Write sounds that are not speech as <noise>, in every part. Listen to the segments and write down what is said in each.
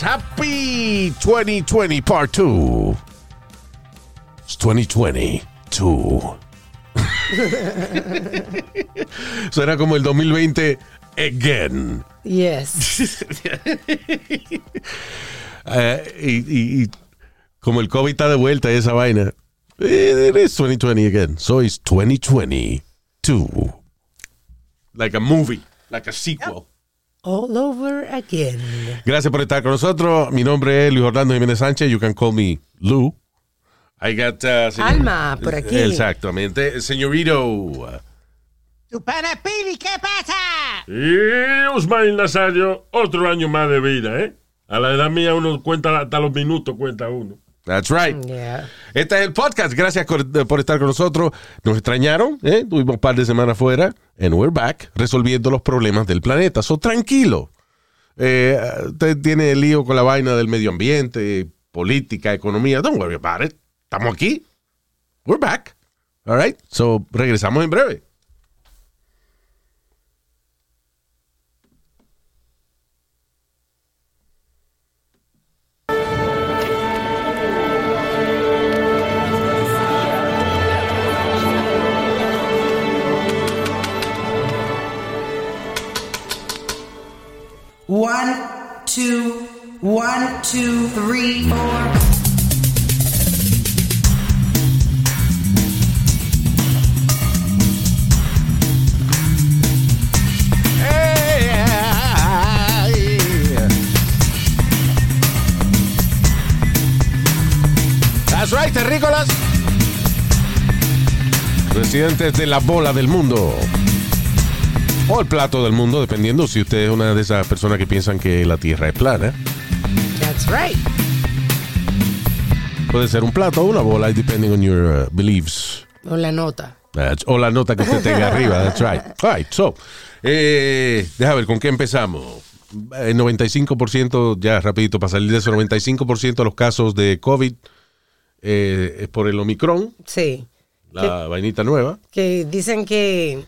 Happy 2020 Part 2. It's 2022. <laughs> Suena como el 2020 again. Yes. <laughs> Eh, y, y- y como el COVID está de vuelta esa vaina. eh, It is 2020 again. So it's 2022. Like a movie. Like a sequel. All over again. Gracias por estar con nosotros. Mi nombre es Luis Orlando Jiménez Sánchez. You can call me Lou. I got, uh, señor- Alma, por aquí. Exactamente. Señorito. ¡Tu pana Pili, qué pasa! Y Usmail Nazario, otro año más de vida, ¿eh? A la edad mía uno cuenta hasta los minutos, cuenta uno. That's right. Yeah. Este es el podcast. Gracias por, por estar con nosotros. Nos extrañaron, ¿eh? Tuvimos un par de semanas fuera. And we're back resolviendo los problemas del planeta. So, tranquilo. Eh, usted tiene el lío con la vaina del medio ambiente, política, economía. Don't worry about it. Estamos aquí. We're back. All right. So, regresamos en breve. Two, three, four. That's right, terrícolas. Residentes de la bola del mundo. O el plato del mundo, dependiendo si usted es una de esas personas que piensan que la Tierra es plana. Right. Puede ser un plato o una bola, depending on your uh, beliefs. O la nota. That's- o la nota que usted <laughs> tenga arriba. That's right. All right, so, eh, deja ver, ¿con qué empezamos? El 95%, ya rapidito para salir de eso, 95% de los casos de COVID eh, es por el Omicron, Sí. la vainita nueva. Que dicen que,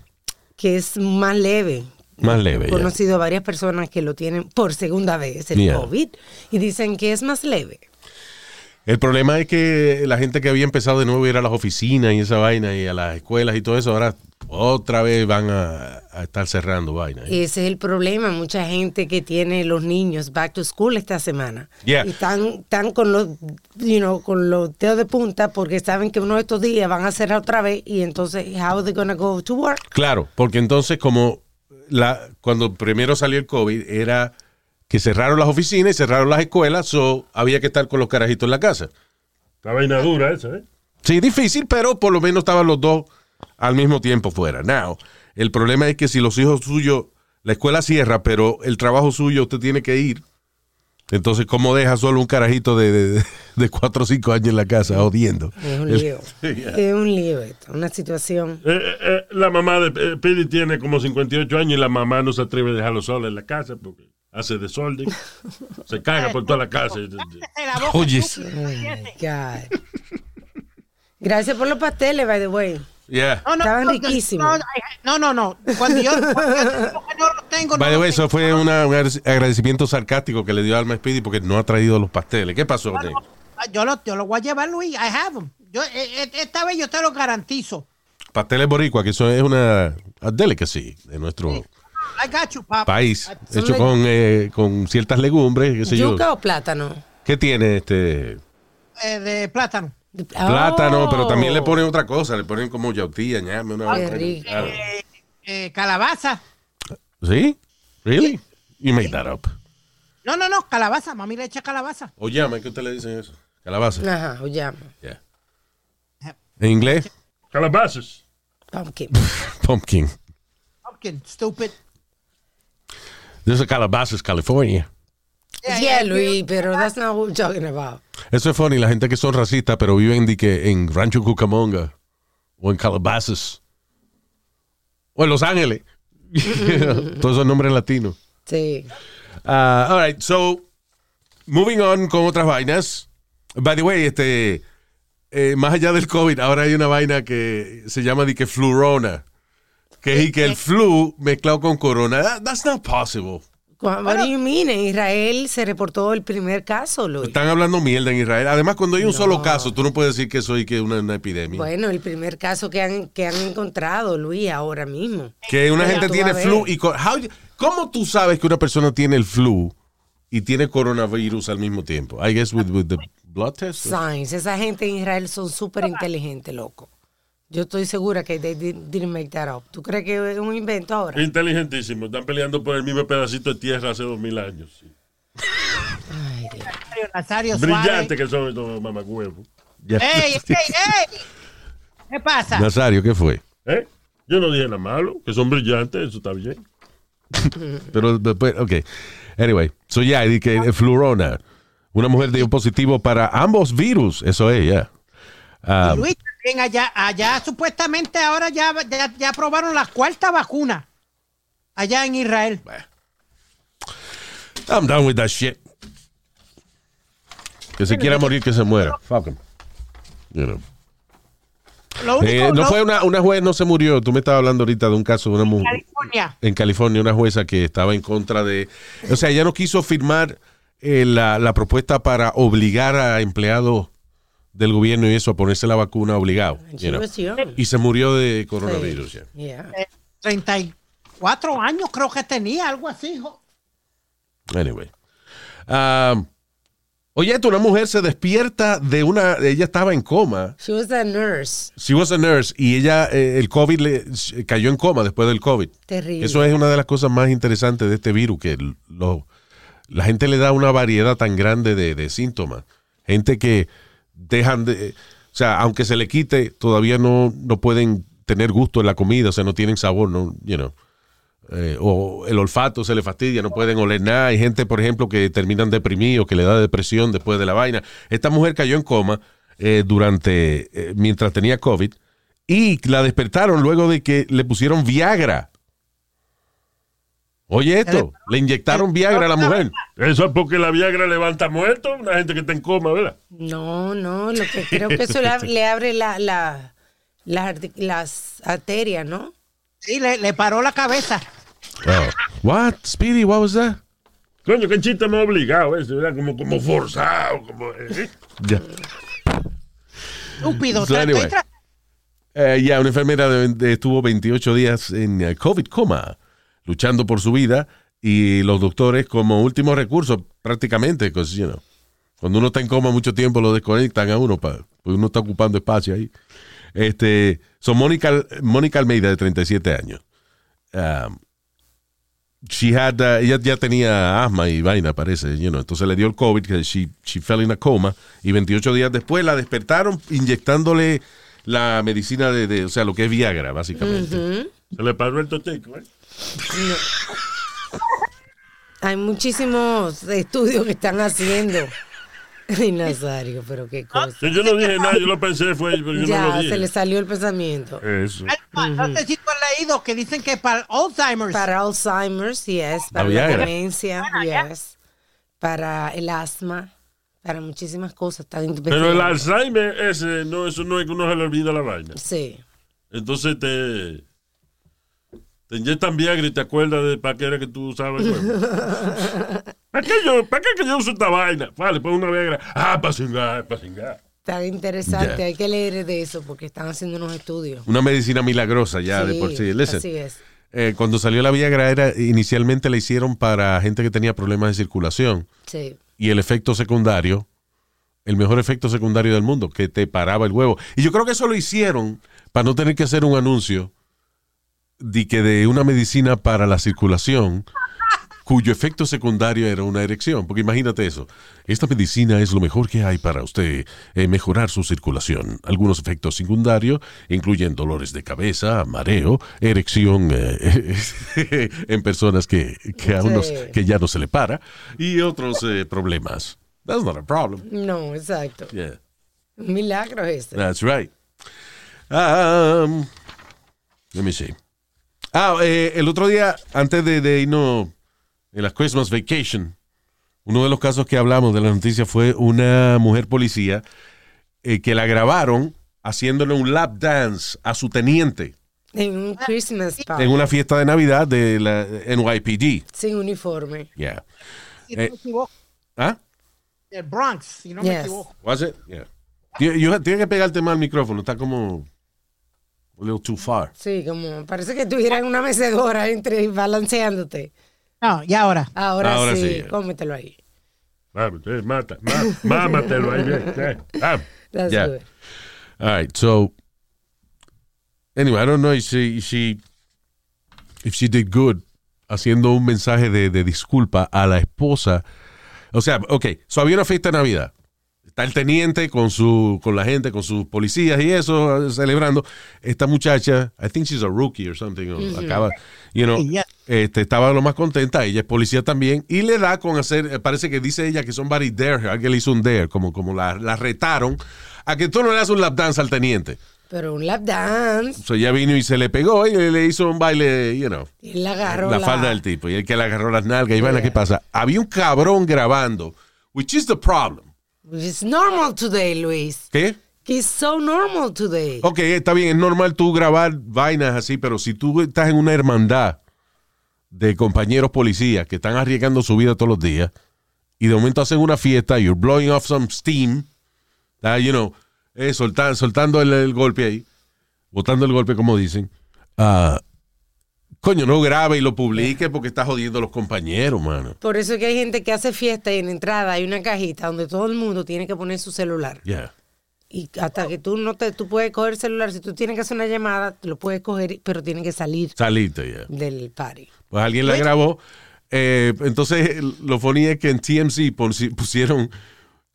que es más leve. Más leve, He ya. conocido a varias personas que lo tienen por segunda vez, el Yeah. COVID, y dicen que es más leve. El problema es que la gente que había empezado de nuevo a ir a las oficinas y esa vaina y a las escuelas y todo eso, ahora otra vez van a, a estar cerrando vaina. ¿eh? Ese es el problema. Mucha gente que tiene los niños back to school esta semana. Yeah. Y están, están con los, you know, con los dedos de punta porque saben que uno de estos días van a cerrar otra vez y entonces, how are they gonna go to work? Claro, porque entonces como la, cuando primero salió el COVID era que cerraron las oficinas y cerraron las escuelas, so había que estar con los carajitos en la casa. Esta vaina dura esa, ¿eh? Sí, difícil, pero por lo menos estaban los dos al mismo tiempo fuera. Now, el problema es que si los hijos suyos, la escuela cierra, pero el trabajo suyo usted tiene que ir. Entonces, ¿cómo deja solo un carajito de, de, de cuatro o cinco años en la casa odiando? Es un lío. <laughs> Es un lío esto, una situación. Eh, eh, eh, la mamá de eh, Pili tiene como 58 años y la mamá no se atreve a dejarlo solo en la casa porque hace desorden. <laughs> se caga por toda la casa. <laughs> Oye. Oh. Gracias por los pasteles, by the way. Yeah. No, no, Estaban no, riquísimos. No, no, no. Cuando yo, cuando yo <laughs> no lo tengo, By no the way, tengo. eso fue una- un agradecimiento sarcástico que le dio Alma Speedy porque no ha traído los pasteles. ¿Qué pasó? Ney? Yo lo, yo lo voy a llevar, Luis. I have them. Yo, eh, eh, esta vez yo te lo garantizo. Pasteles boricua, que eso es una delicacy de nuestro I got you, país, hecho con, eh, con ciertas legumbres, qué sé yo. ¿Yuca o plátano? ¿Qué tiene este? Eh, de plátano. Plátano, Oh. pero también le ponen otra cosa, le ponen como yautía, ñame, una rico. Claro. Eh, calabaza. ¿Sí? ¿Really? You made that up. No, no, no, calabaza. Mami le echa calabaza. O llama, ¿qué usted le dicen eso? Calabaza. Ajá, o llama. Yeah. ¿En inglés? Calabazas. Pumpkin. <laughs> Pumpkin. pumpkin, stupid. This is Calabasas, California. Yeah, Luis, pero that's not what we're talking about. Eso es funny, la gente que son racistas, pero viven di que en Rancho Cucamonga o en Calabasas o en Los Ángeles. <laughs> Todos esos nombres latinos. Sí. Uh, all right, so moving on con otras vainas. By the way, este, eh, más allá del COVID, ahora hay una vaina que se llama di que flurona, que es y que el flu mezclado con corona. That- that's not possible. What do you mean? En Israel se reportó el primer caso, Luis. Están hablando mierda en Israel. Además, cuando hay un solo caso, tú no puedes decir que eso es que una, una epidemia. Bueno, el primer caso que han, que han encontrado, Luis, ahora mismo. que una Pero gente tiene flu y how ¿Cómo tú sabes que una persona tiene el flu y tiene coronavirus al mismo tiempo? I guess with, with the blood test. Science. Esa gente en Israel son súper inteligentes, loco. Yo estoy segura que they did- didn't make that up. ¿Tú crees que es un invento ahora? Inteligentísimo. Están peleando por el mismo pedacito de tierra hace dos mil años. sí. Ay, Dios. Nazario, Nazario. Brillante que son estos mamacuevos. ¡Ey, ey, <laughs> ey! ¿Qué pasa? Nazario, ¿qué fue? ¿Eh? Yo no dije nada malo, que son brillantes, eso está bien. <laughs> Pero después, ok. Anyway, so ya, di que eh, flurona. Una mujer dio positivo para ambos virus. Eso es, ya. Ah, Luis, allá, allá supuestamente ahora ya, ya, ya aprobaron la cuarta vacuna. Allá en Israel. I'm done with that shit. Que se quiera morir, que se muera. Fuck. You know. Lo único, Eh, no lo- fue una, una juez, no se murió. Tú me estabas hablando ahorita de un caso de una mujer. California. en California una jueza que estaba en contra de, o sea, ella no quiso firmar eh, la, la propuesta para obligar a empleados del gobierno y eso a ponerse la vacuna obligado. you know. Y se murió de coronavirus. ya. Yeah. 34 años creo que tenía, algo así. hijo. Anyway. Um, oye, esto, una mujer se despierta de una, ella estaba en coma. She was a nurse. She was a nurse y ella, eh, el COVID le cayó en coma después del COVID. Terrible. Eso es una de las cosas más interesantes de este virus, que lo- la gente le da una variedad tan grande de, de síntomas. Gente que dejan de, o sea, aunque se le quite, todavía no, no pueden tener gusto en la comida, o sea, no tienen sabor, no, you know. Eh, o el olfato se le fastidia, no pueden oler nada. Hay gente, por ejemplo, que terminan deprimidos, que le da depresión después de la vaina. Esta mujer cayó en coma eh, durante, eh, mientras tenía COVID y la despertaron luego de que le pusieron Viagra. Oye esto, le inyectaron Viagra a la mujer. Eso es porque la Viagra levanta muertos, una gente que está en coma, ¿verdad? No, no, lo que creo que eso le, ab- le abre la, la, las arterias, ¿no? Sí, le, le paró la cabeza. Oh. What? Speedy, what was that? Coño, qué chiste me ha obligado ese, ¿verdad? Como, como forzado, como... ¿eh? Ya. Estúpido. So anyway. Eh, ya, una enfermera de- de- estuvo 28 días en eh, COVID coma, luchando por su vida, y los doctores como último recurso, prácticamente, 'cause, you know, cuando uno está en coma mucho tiempo lo desconectan a uno, porque uno está ocupando espacio ahí. Este, son Mónica, Mónica Almeida, de 37 años. Um, she had, uh, ella ya tenía asma y vaina, parece, you know, entonces le dio el COVID, que she, she fell in a coma, y 28 días después la despertaron inyectándole la medicina de, de- o sea, lo que es Viagra, básicamente. Se le paró el totico, ¿eh? Hay muchísimos estudios que están haciendo. Ay, Nazario, pero qué cosa. Yo no dije nada, yo lo pensé, fue, pero yo no Ya, se le salió el pensamiento. Eso. No sé si tú has leído que dicen que para Alzheimer's. Para Alzheimer's, yes. Para La la demencia, yes. Para el asma, para muchísimas cosas. Pero el. Alzheimer, ese, no, eso no es que uno se le olvida la vaina. Sí. Entonces te, te inyectan Viagra y te acuerdas de para qué era que tú usabas el huevo. <laughs> ¿Para qué, yo, ¿Para qué que yo uso esta vaina? Vale, pon una Viagra. Ah, para cingar, para cingar. Está interesante. Hay que leer de eso porque están haciendo unos estudios. Una medicina milagrosa ya de por sí. Listen, Así es. eh, cuando salió la Viagra era, inicialmente la hicieron para gente que tenía problemas de circulación Sí. y el efecto secundario, el mejor efecto secundario del mundo, que te paraba el huevo. Y yo creo que eso lo hicieron para no tener que hacer un anuncio de que de una medicina para la circulación cuyo efecto secundario era una erección. Porque imagínate eso. Esta medicina es lo mejor que hay para usted eh, mejorar su circulación. Algunos efectos secundarios incluyen dolores de cabeza, mareo, erección eh, <laughs> en personas que, que, a unos, Sí. que ya no se le para y otros eh, problemas. That's not a problem. No, exacto. Yeah. Un milagro ese. That's right. Um, let me see. Ah, eh, el otro día, antes de, de irnos en la Christmas Vacation, uno de los casos que hablamos de la noticia fue una mujer policía eh, que la grabaron haciéndole un lap dance a su teniente En un Christmas party. en una fiesta de Navidad de la NYPD. Sin uniforme. Yeah. Si no Eh. me equivoco, ¿Ah? el Bronx, si no me Yes. equivoco. Was it? Yeah. Tienes que pegarte más al micrófono, está como a little too far. Sí, como parece que estuvieras en una mecedora entre balanceándote. No, y ahora. Ahora, Ahora sí, sí. cómetelo ahí. Vamos, eh, mata, ma- mámatelo ahí bien. That's Yeah. good. All right, so anyway, I don't know if she, she if she did good haciendo un mensaje de, de disculpa a la esposa. O sea, ok, so había una fiesta de Navidad. Está el teniente con su con la gente, con sus policías y eso, celebrando. Esta muchacha, I think she's a rookie or something, o acaba, you know, Yeah. este, estaba lo más contenta, ella es policía también, y le da con hacer, eh, parece que dice ella que somebody dare her, alguien le hizo un dare, como, como la, la retaron, a que tú no le das un lap dance al teniente. Pero un lap dance. So ella vino y se le pegó y le hizo un baile, you know, Y él agarró la la, falda del tipo. Y el que le agarró las nalgas. Y van ¿qué pasa? Había un cabrón grabando, which is the problem. It's normal today, Luis. ¿Qué? It's so normal today. Ok, está bien, es normal tú grabar vainas así, pero si tú estás en una hermandad de compañeros policías que están arriesgando su vida todos los días y de momento hacen una fiesta, you're blowing off some steam, ah, you know, eh, solta- soltando el, el golpe ahí, botando el golpe como dicen, ah, coño, no grabe y lo publique porque está jodiendo a los compañeros, mano. Por eso es que hay gente que hace fiesta y en la entrada hay una cajita donde todo el mundo tiene que poner su celular. Yeah. Y hasta que tú no te, tú puedes coger el celular, si tú tienes que hacer una llamada, te lo puedes coger, pero tiene que salir Saliste, ya. del party. Pues alguien la grabó. Eh, entonces, lo funny es que en TMC pon- pusieron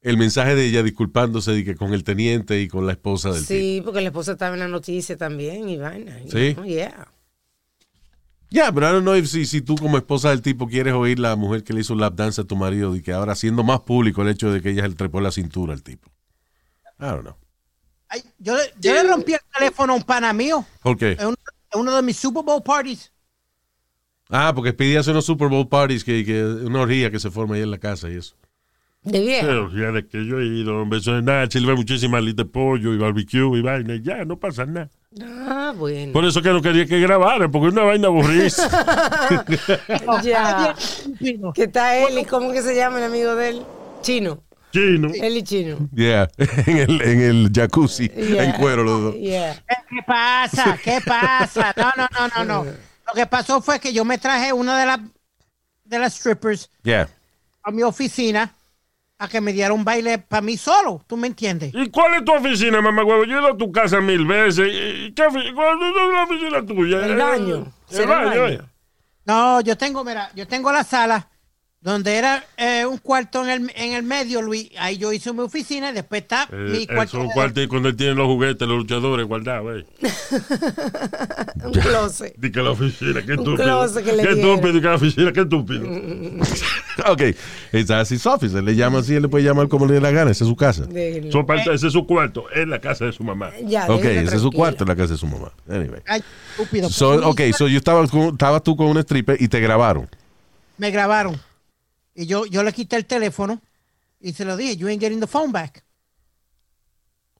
el mensaje de ella disculpándose de que con el teniente y con la esposa del tipo. Sí, porque la esposa estaba en la noticia también y vaina. you Sí. know, Yeah. Ya, pero I don't know if si, si tú como esposa del tipo quieres oír la mujer que le hizo un lap dance a tu marido y que ahora haciendo más público el hecho de que ella le trepó la cintura al tipo. I don't know. Ay, yo, le- yo le rompí el teléfono a un pana mío ¿Por qué? en uno, en uno de mis Super Bowl parties. Ah, porque pedí hacer unos Super Bowl parties, que, que una orgía que se forma ahí en la casa y eso. De vieja. Pero fíjate que yo he ido, un beso de nada, sirve muchísimas alitas de pollo y barbecue y vaina, y ya, no pasa nada. Ah, bueno. Por eso que no quería que grabaran, porque es una vaina aburrida. <laughs> <laughs> ya. ¿Qué está y cómo que se llama el amigo de él? Chino. Chino. Y Chino. Yeah, <laughs> en el, en el jacuzzi, Yeah. en cuero los dos. Yeah. ¿Qué pasa? ¿Qué pasa? No, no, no, no, no. Lo que pasó fue que yo me traje una de las de las strippers Yeah. a mi oficina a que me diera un baile para mí solo. ¿Tú me entiendes? ¿Y cuál es tu oficina, mamá huevo? Yo he ido a tu casa mil veces. ¿Y qué ofi- ¿Cuál es la oficina tuya? El baño. El ¿Será el baño, baño? eh. No, yo tengo, mira, yo tengo la sala donde era eh, un cuarto en el, en el medio, Luis. Ahí yo hice mi oficina y después está Eh, mi es cuarto. un cuarto cuando él tiene los juguetes, los luchadores guardados, eh. <laughs> Un closet. Di que la oficina, qué Un estúpido. closet que le qué estúpido, que la oficina, qué estúpido. <laughs> Ok, esa es his office. Él le llama así, él le puede llamar como le dé la gana. Esa es su casa. Su apart- ese es su cuarto, es la casa de su mamá. Ya, Ok, ese es su cuarto en la casa de su mamá. Anyway. Ay, estúpido. So, Pues, ok, so yo estaba con, estabas tú con un stripper y te grabaron. Me grabaron. Y yo, yo le quité el teléfono y se lo dije, you ain't getting the phone back.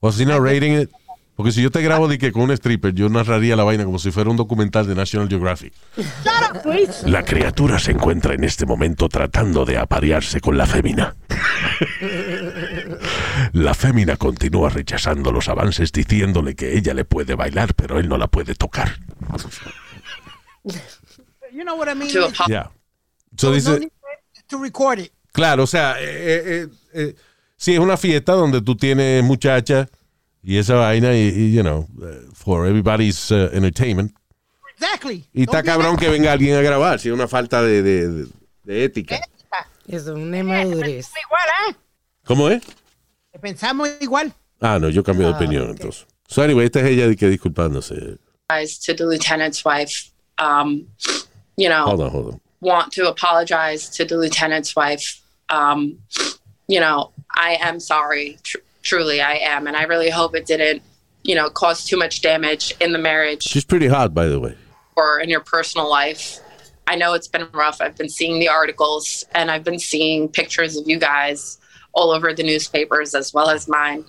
Was he narrating it? Porque si yo te grabo de que con un stripper, yo narraría la vaina como si fuera un documental de National Geographic. La criatura se encuentra en este momento tratando de aparearse con la fémina. La fémina continúa rechazando los avances diciéndole que ella le puede bailar, pero él no la puede tocar. You know what I mean? Yeah. So dice, to record it. claro, o sea, eh, eh, eh, eh, si es una fiesta donde tú tienes muchacha y esa vaina y, y, you know, eh, for everybody's uh, entertainment. Exactly. Y está cabrón que venga alguien a grabar, si es una falta de, de- de- de ética. Eso es una inmadurez. Igual, ¿eh? ¿Cómo es? Pensamos igual. Ah, no, yo cambio de opinión entonces. So anyway, esta es ella que disculpándose. to the lieutenant's wife. Um, you know, Hold on, hold on. Want to apologize to the lieutenant's wife. Um, you know, I am sorry. Tr- truly, I am, and I really hope it didn't, you know, cause too much damage in the marriage She's pretty hot, by the way. or in your personal life. I know it's been rough. I've been seeing the articles and I've been seeing pictures of you guys all over the newspapers as well as mine.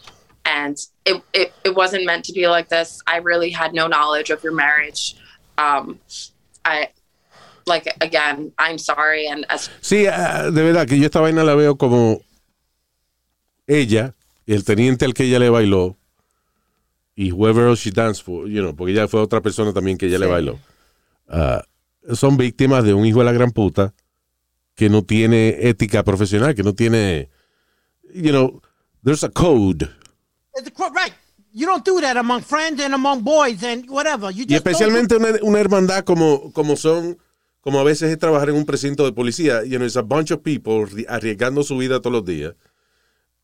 And it, it, it wasn't meant to be like this. I really had no knowledge of your marriage. Um, I, like, again, I'm sorry. And as Sí, ah, de verdad que yo esta vaina la veo como ella, el teniente al que ella le bailó, y whoever else she danced for, you know, porque ella fue otra persona también que ella le Sí. bailó. Ah, son víctimas de un hijo de la gran puta que no tiene ética profesional, que no tiene, you know, there's a code. Right. You don't do that among friends and among boys and whatever. You Y just don't especialmente una, una hermandad como, como son, como a veces es trabajar en un precinto de policía. You know, it's a bunch of people arri- arriesgando su vida todos los días.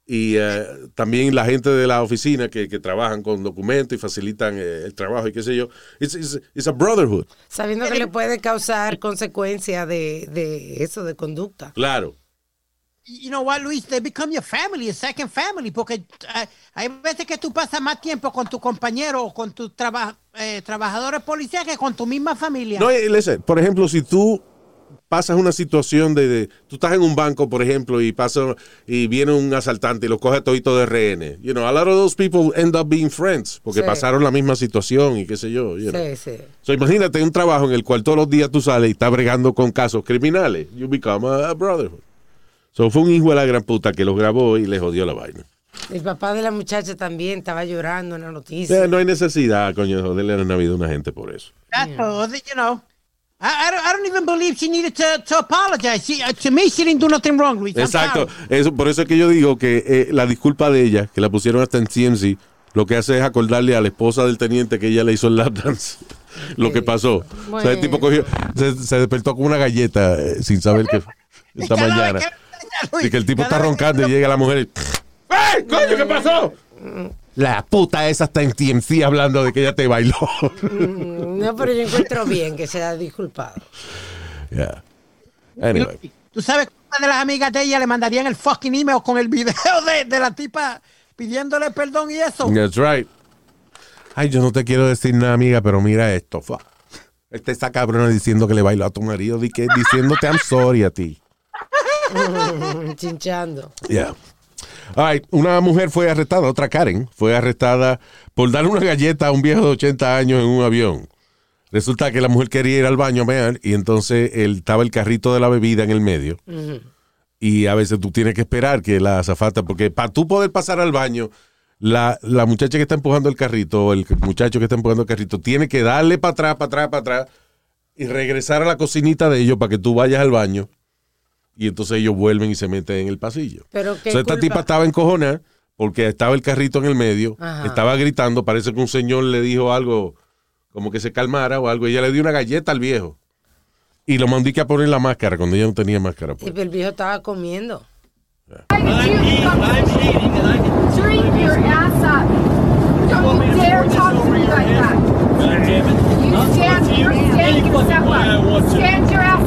Y eh, también la gente de la oficina que, que trabajan con documentos y facilitan eh, el trabajo y qué sé yo. It's, it's- it's a brotherhood. Sabiendo que le puede causar consecuencias de, de eso, de conducta. Claro. you know what, Luis, they become your family, a second family, porque eh, hay veces que tú pasas más tiempo con tu compañero o con tus traba- eh, trabajadores policías que con tu misma familia. No, listen, por ejemplo, si tú pasas una situación de, de- tú estás en un banco, por ejemplo, y pasa y viene un asaltante y lo coge todito de rehenes. You know, a lot of those people end up being friends porque Sí. pasaron la misma situación y qué sé yo. you know. Sí, sí. So, imagínate un trabajo en el cual todos los días tú sales y estás bregando con casos criminales. You become a, a brotherhood. So, fue un hijo de la gran puta que los grabó y le jodió la vaina. El papá de la muchacha también estaba llorando en la noticia. Eh, no hay necesidad, coño, de joderle la Navidad a una gente por eso. That's all, you know. I, I, don't, I don't even believe she needed to, to apologize. She, uh, to me, she didn't do nothing wrong, Luis. Exacto. Eso, por eso es que yo digo que eh, la disculpa de ella, que la pusieron hasta en CMC, lo que hace es acordarle a la esposa del teniente que ella le hizo el lap dance. <laughs> Lo que pasó. O sea, el tipo cogió, se, se despertó con una galleta eh, sin saber que <laughs> esta mañana. que- Luis, Y que el tipo está roncando y llega la mujer y. ¡Ey, coño, qué pasó! La puta esa está en TMC hablando de que ella te bailó. Mm, No, pero yo encuentro bien que se haya disculpado. Yeah. Anyway. Tú sabes que una de las amigas de ella le mandarían el fucking email con el video de, de la tipa pidiéndole perdón y eso. That's right. Ay, yo no te quiero decir nada, amiga, pero mira esto. Fuck. Este está cabrona diciendo que le bailó a tu marido, di que, diciéndote I'm sorry a ti. <laughs> Chinchando. Yeah. Right, Una mujer fue arrestada, otra Karen, fue arrestada por darle una galleta a un viejo de 80 años en un avión. Resulta que la mujer quería ir al baño a mear y entonces él, estaba el carrito de la bebida en el medio. Y a veces tú tienes que esperar que la azafata, porque para tú poder pasar al baño, la, la muchacha que está empujando el carrito, o el muchacho que está empujando el carrito, tiene que darle para atrás, para atrás, para atrás y regresar a la cocinita de ellos para que tú vayas al baño. Y entonces ellos vuelven y se meten en el pasillo. Pero qué O sea, esta culpa- tipa estaba encojonada porque estaba el carrito en el medio, Ajá. estaba gritando, parece que un señor le dijo algo como que se calmara o algo. Ella le dio una galleta al viejo y lo mandó que a poner la máscara cuando ella no tenía máscara. Y pues. el viejo estaba comiendo. Drink your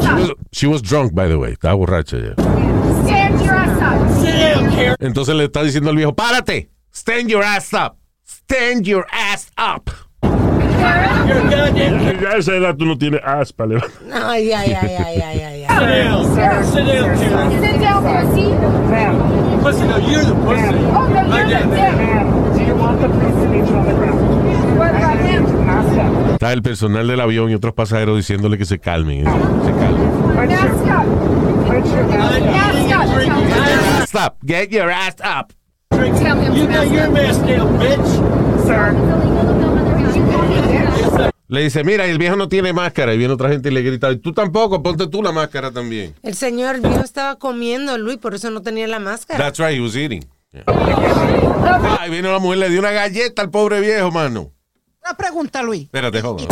She was, up. she was drunk, by the way. Estaba borracha ya. Stand your ass up. Entonces le está diciendo al viejo, párate. Stand your ass up. Stand your ass up. Ya a esa edad tú no tienes aspa, levanta. Ay, ay, ay, ay, ay, ay. Sit down? Pussy, no, you're the pussy. Oh, no, you're the. Do you want the police to meet you on the ground? What about him? Ask them. Está el personal del avión y otros pasajeros diciéndole que se calmen. Se calmen. Stop. Get your ass up. Le dice, mira, el viejo no tiene máscara. Y viene otra gente y le grita, tú tampoco, ponte tú la máscara también. El señor viejo estaba comiendo, Luis, por eso no tenía la máscara. That's right, he was eating. Yeah. Ah, y vino la mujer, le dio una galleta al pobre viejo, mano. Una pregunta, Luis. Espérate, joder.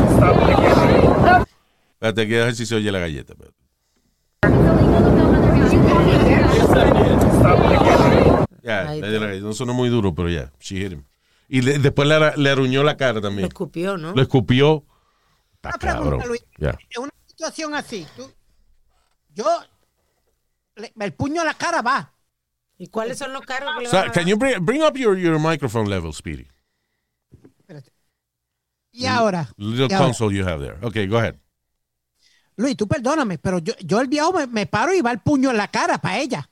Espérate, que a ver si se oye la galleta. espérate. Ya, la- no sonó muy duro, pero ya, she hit him. Y le- después le, le aruñó la cara Lo también. escupió, ¿no? Lo escupió. Está Una pregunta, cabrón. Luis. Ya. En una situación así, tú- yo, le- el puño a la cara va. ¿Y cuáles son los carros que le So, van a can dar? you bring, bring up your, your microphone level, Speedy? Y ahora, Little y ahora, you have there. Okay, go ahead. Luis, tú perdóname, pero yo, yo el viejo me, me paro y va el puño en la cara para ella.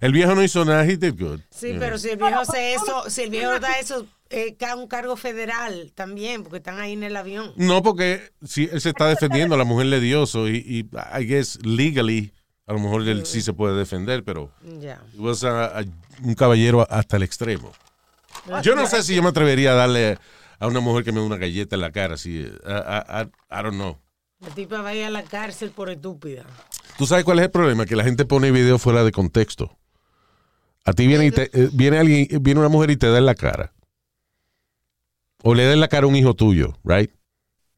El viejo no hizo nada, he did good. Sí, pero know. si el viejo hace eso, si el viejo da eso, es un cargo federal también, porque están ahí en el avión. No, porque si él se está defendiendo, la mujer le dio eso y, y I guess legally a lo mejor él sí se puede defender, pero was a- a- un caballero hasta el extremo. Yo no sé si yo me atrevería a darle a una mujer que me da una galleta en la cara, si, I, I- I- I don't know. La tipa va a ir a la cárcel por estúpida. ¿Tú sabes cuál es el problema? Que la gente pone videos fuera de contexto. A ti viene, y te- eh, viene alguien, viene una mujer y te da en la cara. O le da en la cara a un hijo tuyo, right?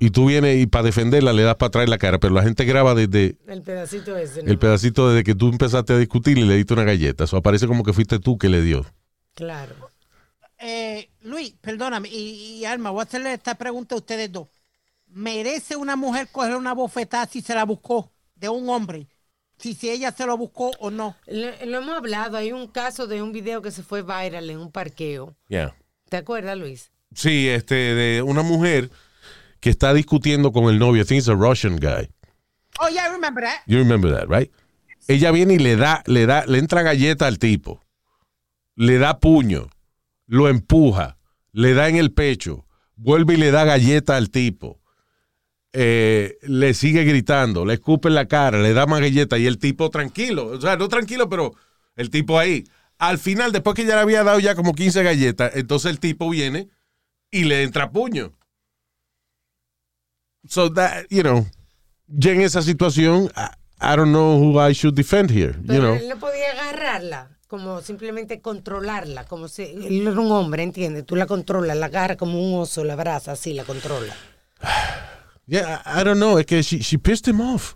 Y tú vienes y para defenderla le das para atrás en la cara, pero la gente graba desde El pedacito ese. el pedacito desde que tú empezaste a discutir y le diste una galleta. Eso aparece como que fuiste tú que le dio. Claro. Eh, Luis, perdóname, y, y Alma, voy a hacerle esta pregunta a ustedes dos. ¿Merece una mujer coger una bofetada si se la buscó de un hombre? Si, si ella se lo buscó o no. Lo, lo hemos hablado, hay un caso de un video que se fue viral en un parqueo. Yeah. ¿Te acuerdas, Luis? Sí, este, de una mujer que está discutiendo con el novio. I think it's a Russian guy. Oh, yeah, I remember that. You remember that, right? Ella viene y le da, le da, le entra galleta al tipo. Le da puño. Lo empuja. Le da en el pecho. Vuelve y le da galleta al tipo. Eh, le sigue gritando. Le escupe en la cara. Le da más galleta. Y el tipo tranquilo. O sea, no tranquilo, pero el tipo ahí. Al final, después que ya le había dado ya como 15 galletas, entonces el tipo viene y le entra puño. So that, you know, ya en esa situación, I, I don't know who I should defend here, you know. él no podía agarrarla, como simplemente controlarla, como si él era un hombre, ¿entiendes? Tú la controlas, la agarra como un oso, la abraza, así la controla. <sighs> Yeah, I, I don't know, es que she, she pissed him off.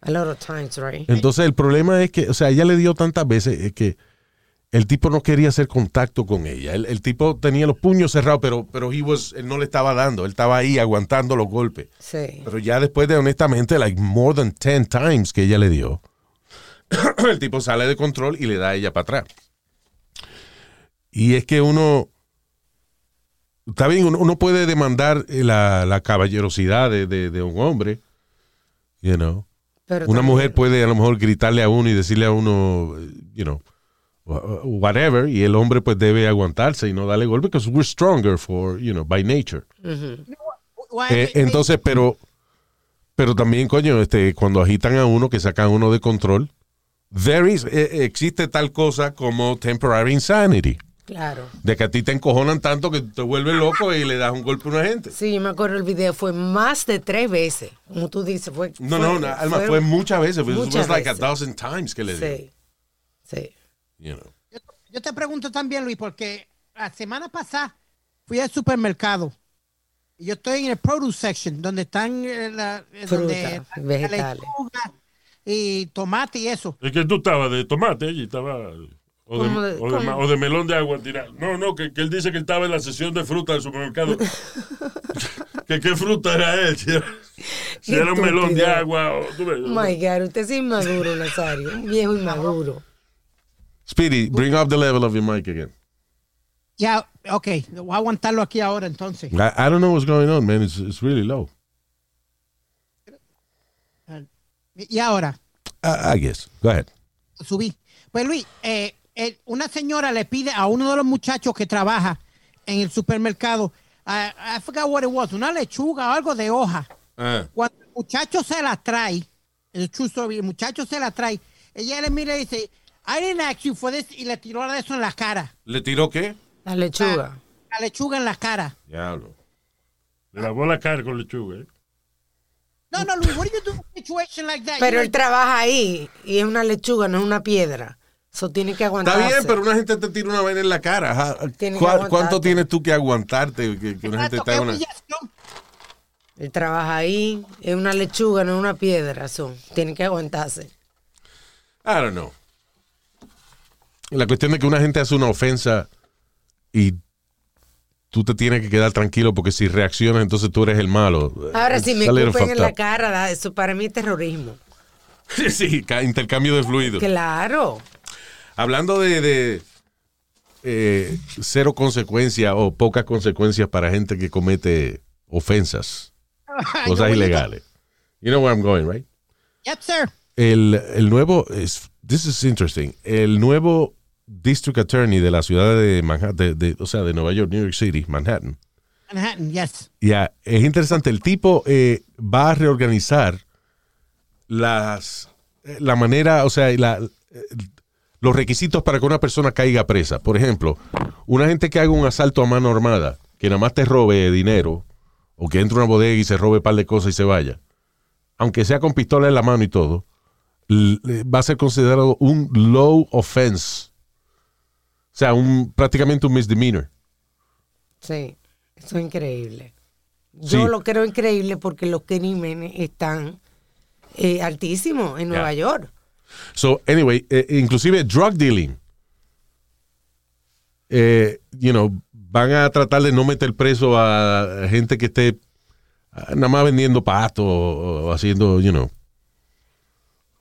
A lot of times, right? Entonces el problema es que, o sea, ella le dio tantas veces es que el tipo no quería hacer contacto con ella. El, el tipo tenía los puños cerrados, pero, pero he was- él no le estaba dando, él estaba ahí aguantando los golpes. Sí. Pero ya después de, honestamente, like more than 10 times que ella le dio, <clears throat> el tipo sale de control y le da a ella para atrás. Y es que uno, está bien, uno, uno puede demandar eh, la, la caballerosidad de, de- de un hombre, you know. Pero Una también- mujer puede a lo mejor gritarle a uno y decirle a uno, eh, you know, wha- whatever, y el hombre pues debe aguantarse y no darle golpe, because we're stronger for, you know, by nature. Eh, entonces, pero, pero también, coño, este, cuando agitan a uno, que sacan a uno de control, there is, eh, existe tal cosa como temporary insanity. Claro. De que a ti te encojonan tanto que te vuelves loco y le das un golpe a una gente. Sí, me acuerdo el video, fue más de tres veces, como tú dices. Fue, No, fue- no, no, Alma, fue fueron muchas veces. It muchas was like a veces. thousand times que le. Sí, sí. You know. Yo, yo te pregunto también, Luis, porque la semana pasada fui al supermercado y yo estoy en el produce section, donde están eh, la, eh, Fruta, donde la vegetales. lechuga y tomate y eso. Es que tú estabas de tomate allí, estaba. O de, ¿Cómo de- o de o de melón de agua tirado. No, no, que, que él dice que él estaba en la sesión de fruta del supermercado. <laughs> que qué fruta era él. Si era, <laughs> si era un melón de agua. O, tú ves, Oh my God, usted es inmaduro, Nazario. Un viejo inmaduro. Speedy, bring up the level of your mic again. Ya, ok, voy a aguantarlo aquí ahora entonces. I, I don't know what's going on, man. It's, it's really low. Y ahora, I, I guess. Go ahead. subí. Pues Luis, eh, eh, una señora le pide a uno de los muchachos que trabaja en el supermercado, I, I forgot what it was, una lechuga o algo de hoja. Ah. Cuando el muchacho se la trae, el story, el muchacho se la trae, ella le mira y dice, I didn't ask you for this, y le tiró de eso en la cara. ¿Le tiró qué? La lechuga. La lechuga en la cara. Diablo. Le lavó la cara con lechuga. ¿eh? No, no, Luis, what do you do in a situation like that? Pero él trabaja ahí y es una lechuga, no es una piedra. Eso tiene que aguantarse. Está bien, pero una gente te tira una vaina en la cara. Ajá. Tiene que ¿Cuá- aguantarte. ¿Cuánto tienes tú que aguantarte? Que, que una gente te haga una... Él trabaja ahí, es una lechuga, no es una piedra. Eso tiene que aguantarse. I don't know. La cuestión de que una gente hace una ofensa y tú te tienes que quedar tranquilo porque si reaccionas entonces tú eres el malo. Ahora, si me It's a little escupen en la cara, eso para mí es terrorismo. <laughs> Sí, ca- intercambio de fluidos. Claro. Hablando de, de, eh, cero consecuencias o pocas consecuencias para gente que comete ofensas, <laughs> cosas ilegales. You know where I'm going, right? Yep, sir. El, el nuevo, es, this is interesting, el nuevo district attorney de la ciudad de Manhattan, de, de- o sea, de Nueva York, New York City, Manhattan. Manhattan, yes. Ya, es interesante, el tipo eh, va a reorganizar las, eh, la manera, o sea, la, eh, los requisitos para que una persona caiga presa. Por ejemplo, una gente que haga un asalto a mano armada, que nada más te robe dinero, o que entre a una bodega y se robe un par de cosas y se vaya, aunque sea con pistola en la mano y todo, va a ser considerado un low offense. O sea, un, prácticamente un misdemeanor. Sí, eso es increíble. Yo Sí. lo creo increíble porque los crímenes están eh, altísimos en Nueva York. So, anyway, eh, inclusive drug dealing. Eh, you know, van a tratar de no meter preso a gente que esté ah, nada más vendiendo pasto o haciendo, you know,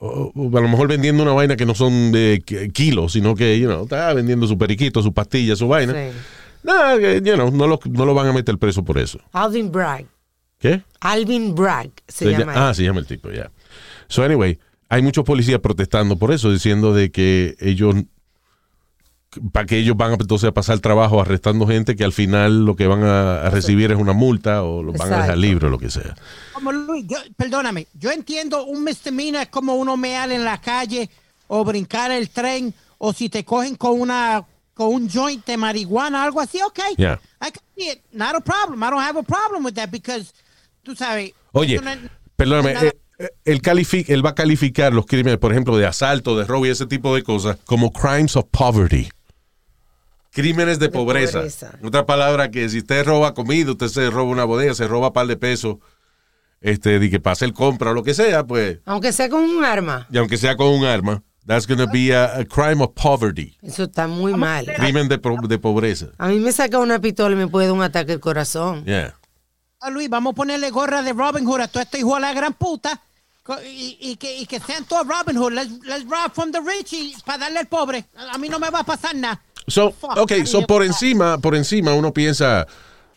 o, o a lo mejor vendiendo una vaina que no son de ki- kilos, sino que, you know, está vendiendo su periquito, su pastilla, su vaina. Sí. Nah, you know, no lo, no lo van a meter preso por eso. Alvin Bragg. ¿Qué? Alvin Bragg se, Se llama. llama- ah, se llama el tipo, ya. So, anyway, hay muchos policías protestando por eso, diciendo de que ellos, para que ellos van a, entonces a pasar trabajo arrestando gente que al final lo que van a, a recibir es una multa o los van a dejar Exacto. libre o lo que sea. Como Luis, yo- perdóname, yo entiendo un misdemeanor es como uno mear en la calle o brincar el tren o si te cogen con una con un joint de marihuana, algo así, ok. Yeah. I can see it. Not a problem. I don't have a problem with that because, tú sabes. Oye, no perdóname, nada- eh, eh, él, califi- él va a calificar los crímenes, por ejemplo, de asalto, de robo y ese tipo de cosas, como crimes of poverty. Crímenes de, pobreza. pobreza. Otra palabra que si usted roba comida, usted se roba una bodega, se roba un par de pesos, este, de que pase el compra o lo que sea, pues, Aunque sea con un arma. y aunque sea con un arma, that's going to be a, a crime of poverty. Eso está muy mal. Crimen de, de pobreza. A mí me saca una pistola y me puede dar un ataque al corazón. Yeah. Ah, Luis, vamos a ponerle gorra de Robin Hood a todo este hijo de la gran puta. Y, y que, y que sean todos Robin Hood. Let's, let's rob from the rich y para darle al pobre. A a mí no me va a pasar nada. So, ok, so por encima, por encima uno piensa,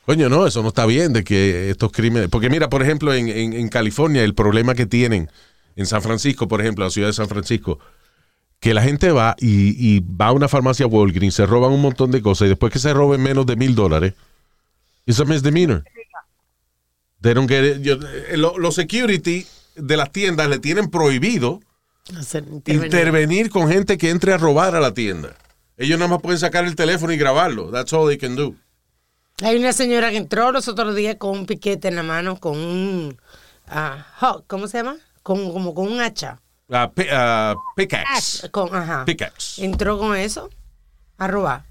coño, no, eso no está bien de que estos crímenes, porque mira, por ejemplo, en, en- en California, el problema que tienen en San Francisco, por ejemplo, la ciudad de San Francisco, que la gente va y, y va a una farmacia Walgreens, se roban un montón de cosas y después que se roben menos de mil dólares, it's a misdemeanor. They don't get it. Yo- eh, lo- los security de las tiendas le tienen prohibido intervenir con gente que entre a robar a la tienda. Ellos nada más pueden sacar el teléfono y grabarlo. That's all they can do. Hay una señora que entró los otros días con un piquete en la mano, con un. ah, hawk, ¿Cómo se llama? Con, como con un hacha. Ah, pi- ah, pickaxe. Con, ajá. Pickaxe. Entró con eso a robar.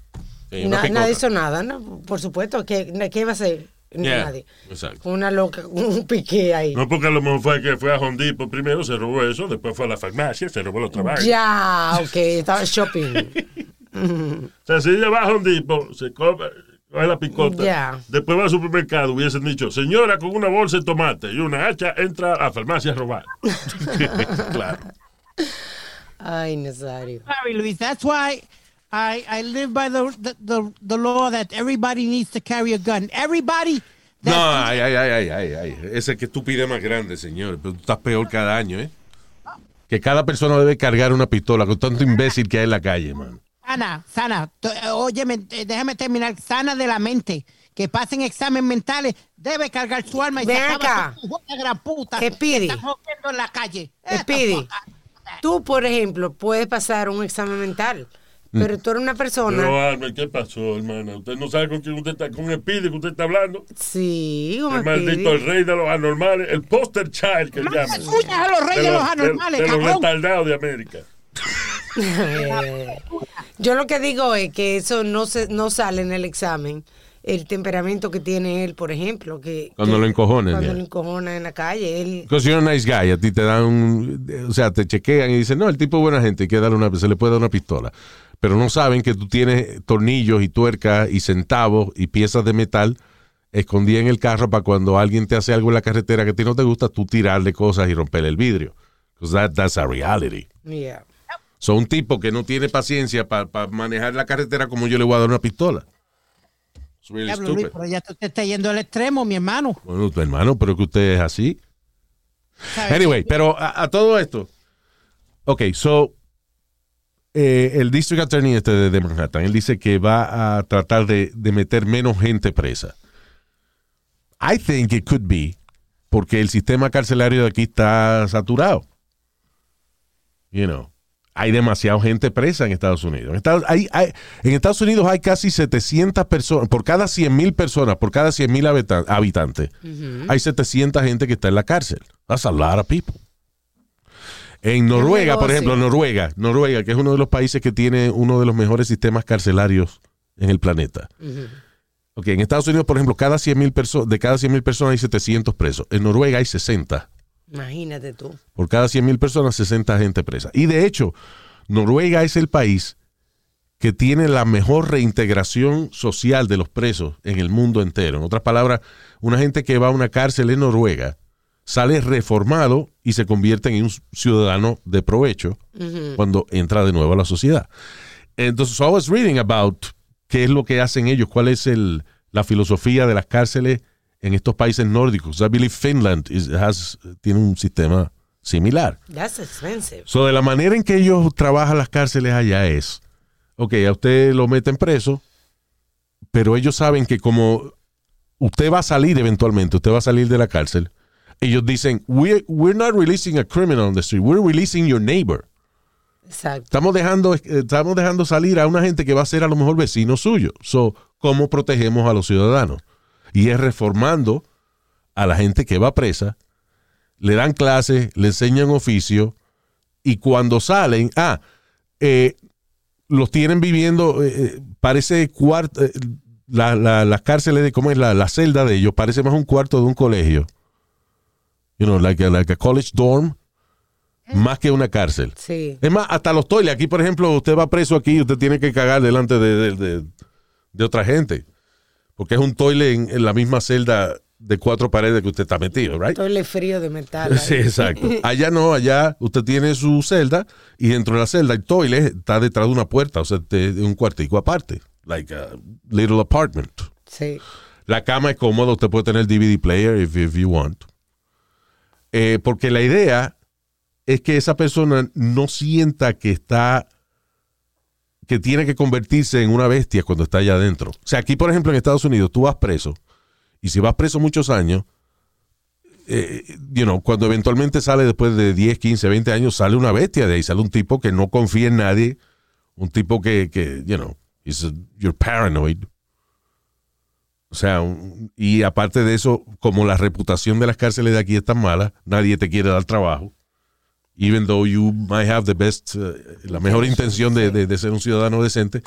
Sí, na- nadie hizo nada, ¿no? Por supuesto. ¿Qué, qué va a hacer? Yeah, Nadie. exacto. Una loca, <laughs> un piqué ahí. No, porque a lo mejor fue que fue a Hondipo primero, se robó eso, después fue a la farmacia, se robó los trabajos. Ya, ok, estaba shopping. <laughs> <laughs> O sea, si ella va a Hondipo, se come, coge la picota, después va al supermercado, hubiesen dicho, señora con una bolsa de tomate y una hacha, entra a la farmacia a robar. <laughs> claro. Ay, Nazario. Sorry, Luis. That's why I, I live by the, the, the, the law that everybody needs to carry a gun. Everybody. No, ay, ay, ay, ay, ay, ay. Ese que estupidez más grande, señor. Pero tú estás peor cada año, ¿eh? Que cada persona debe cargar una pistola con tanto imbécil que hay en la calle, man. Sana, sana. Eh, Óyeme, eh, déjame terminar. Sana de la mente. Que pasen exámenes mentales. Debe cargar su arma y Ven se acaba acá. con su gran puta. Speedy. en la calle. Speedy, tú, por ejemplo, puedes pasar un examen mental, pero tú eres una persona. Pero, Alma, ¿qué pasó, hermana? Usted no sabe con quién usted está, con el pide que usted está hablando. Sí, un El maldito, Speedy. el rey de los anormales, el poster child que llaman. a los reyes de los anormales, de, de los retardados de América. <laughs> Yo lo que digo es que eso no se no sale en el examen el temperamento que tiene él, por ejemplo, que Cuando que- lo encojonan, cuando lo encojona en la calle, él Because you're a nice guy, a ti te dan, un- o sea, te chequean y dicen, no, el tipo es buena gente, hay que darle una, se le puede dar una pistola. Pero no saben que tú tienes tornillos y tuercas y centavos y piezas de metal escondidas en el carro para cuando alguien te hace algo en la carretera que a ti no te gusta, tú tirarle cosas y romperle el vidrio. Because that, that's a reality. yeah. Son un tipo que no tiene paciencia para manejar la carretera como yo le voy a dar una pistola. Really Diablo, Luis, pero ya tú te estás yendo al extremo, mi hermano. Bueno, tu hermano, pero que usted es así. Anyway, pero a, a todo esto. Ok, so. eh, el District Attorney este de, de Manhattan, él dice que va a tratar de, de meter menos gente presa. I think it could be porque el sistema carcelario de aquí está saturado. You know, hay demasiada gente presa en Estados Unidos. En Estados, hay- hay- en Estados Unidos hay casi 700 personas, por cada 100 mil personas, por cada 100 mil habitantes, hay 700 gente que está en la cárcel. That's a lot of people. En Noruega, por ejemplo, Noruega, Noruega, que es uno de los países que tiene uno de los mejores sistemas carcelarios en el planeta. Ok, en Estados Unidos, por ejemplo, cada 100 mil personas, de cada 100 mil personas hay 700 presos. En Noruega hay 60. Imagínate tú. Por cada 100 mil personas, 60 gente presa. Y de hecho, Noruega es el país que tiene la mejor reintegración social de los presos en el mundo entero. En otras palabras, una gente que va a una cárcel en Noruega sale reformado y se convierte en un ciudadano de provecho cuando entra de nuevo a la sociedad. Entonces, so I was reading about qué es lo que hacen ellos, cuál es el, la filosofía de las cárceles en estos países nórdicos. I believe Finland is- has- tiene un sistema similar. That's expensive. So, de la manera en que ellos trabajan las cárceles allá es, ok, a usted lo meten preso, pero ellos saben que como usted va a salir eventualmente, usted va a salir de la cárcel, ellos dicen, we're, we're not releasing a criminal on the street, we're releasing your neighbor. Exacto. Estamos dejando, eh, estamos dejando salir a una gente que va a ser a lo mejor vecino suyo. So, ¿cómo protegemos a los ciudadanos? Y es reformando a la gente que va presa, le dan clases, le enseñan oficio, y cuando salen, ah, eh, los tienen viviendo, eh, eh, parece cuarto, eh, la- la- las cárceles de, ¿cómo es? La, la celda de ellos, parece más un cuarto de un colegio. You know, like a, like a college dorm, más que una cárcel. Sí. Es más, hasta los toiles. Aquí, por ejemplo, usted va preso aquí y usted tiene que cagar delante de, de- de- de otra gente. Porque es un toile en, en la misma celda de cuatro paredes que usted está metido, right? Todo el frío de metal. <laughs> Sí, ahí. exacto. <laughs> Allá no, allá usted tiene su celda y dentro de la celda el toile está detrás de una puerta, o sea, de, de un cuartico aparte. Like a little apartment. Sí. La cama es cómoda, usted puede tener DVD player if, if you want. Eh, porque la idea es que esa persona no sienta que está, que tiene que convertirse en una bestia cuando está allá adentro. O sea, aquí, por ejemplo, en Estados Unidos, tú vas preso, y si vas preso muchos años, eh, you know, cuando eventualmente sale después de 10, 15, 20 años, sale una bestia de ahí, sale un tipo que no confía en nadie, un tipo que, que you know, is you're paranoid. O sea, un- y aparte de eso, como la reputación de las cárceles de aquí es tan mala, nadie te quiere dar trabajo. Even though you might have the best, uh, la mejor intención de, de- de ser un ciudadano decente.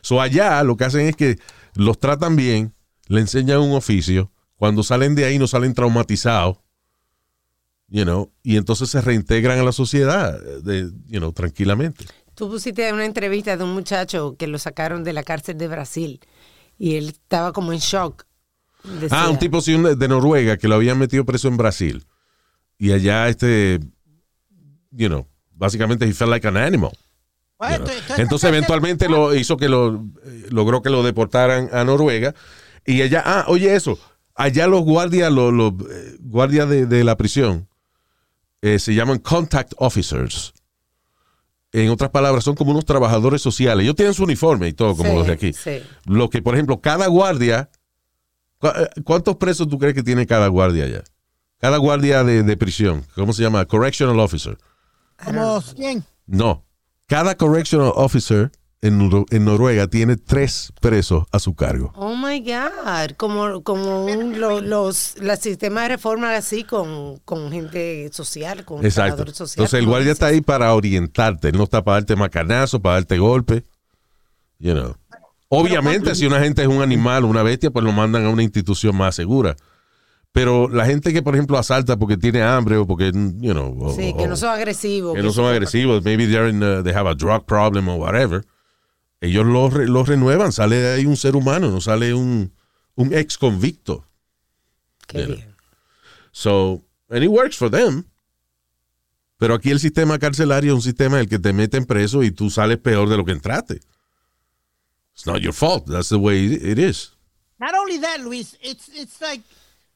So allá lo que hacen es que los tratan bien, le enseñan un oficio. Cuando salen de ahí no salen traumatizados. You know, y entonces se reintegran a la sociedad, eh, de, you know, tranquilamente. Tú pusiste una entrevista de un muchacho que lo sacaron de la cárcel de Brasil y él estaba como en shock. Decía, Ah, un tipo de Noruega que lo habían metido preso en Brasil. Y allá, este, you know, básicamente he felt like an animal. Bueno, you know. tú- tú- Entonces eventualmente lo hizo que lo, logró que lo deportaran a Noruega. Y allá, ah, oye eso, allá los guardias, los, los, eh, guardias de, de la prisión eh, se llaman contact officers. En otras palabras, son como unos trabajadores sociales. Ellos tienen su uniforme y todo, como Sí, los de aquí. sí. Lo que, por ejemplo, cada guardia, ¿cu- eh, ¿cuántos presos tú crees que tiene cada guardia allá? Cada guardia de, de prisión, ¿cómo se llama? Correctional officer. Como 100. No, cada correctional officer en, Nor- en Noruega tiene tres presos a su cargo. Oh my God, como, como un, lo- los, los sistemas de reforma así con, con gente social, con Exacto. trabajadores sociales. Entonces el guardia está ahí para orientarte, él no está para darte macanazo, para darte golpe. You know. Obviamente, si una gente es un animal, una bestia, pues lo mandan a una institución más segura. Pero la gente que, por ejemplo, asalta porque tiene hambre o porque, you know, o- Sí, que no son agresivos. que no son agresivos, maybe they're in, uh, they have a drug problem or whatever, ellos los re- los renuevan, sale de ahí un ser humano, no sale un, un ex convicto. Qué bien. So, and it works for them. Pero aquí el sistema carcelario es un sistema en el que te meten preso y tú sales peor de lo que entraste. It's not your fault. That's the way it it is. Not only that, Luis, it's, it's like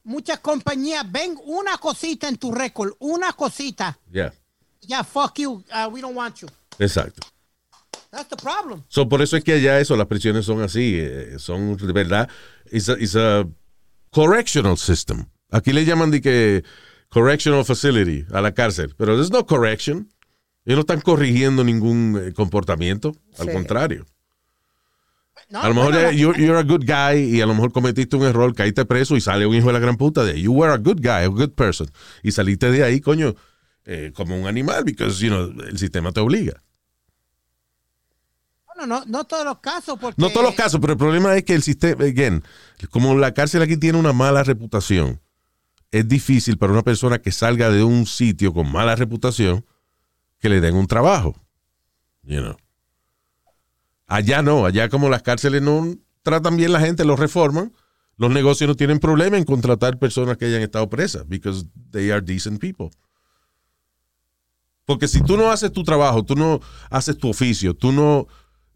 muchas compañías ven una cosita en tu récord, una cosita. Yeah. Yeah, fuck you, uh, we don't want you. Exacto. That's the problem. So, por eso es que allá eso, las prisiones son así, eh, son de verdad, it's a, it's a correctional system. Aquí le llaman de que correctional facility a la cárcel, pero there's no correction. Ellos no están corrigiendo ningún eh, comportamiento, al Sí. contrario. No, a lo mejor bueno, eh, you're, you're a good guy y a lo mejor cometiste un error, caíste preso y sale un hijo de la gran puta de you were a good guy, a good person. Y saliste de ahí, coño, eh, como un animal, because, you know, el sistema te obliga. no, no, no todos los casos, porque No todos los casos, pero el problema es que el sistema, again, como la cárcel aquí tiene una mala reputación, es difícil para una persona que salga de un sitio con mala reputación que le den un trabajo. You know. Allá no, allá como las cárceles no tratan bien la gente, los reforman, los negocios no tienen problema en contratar personas que hayan estado presas, because they are decent people. Porque si tú no haces tu trabajo, tú no haces tu oficio, tú no,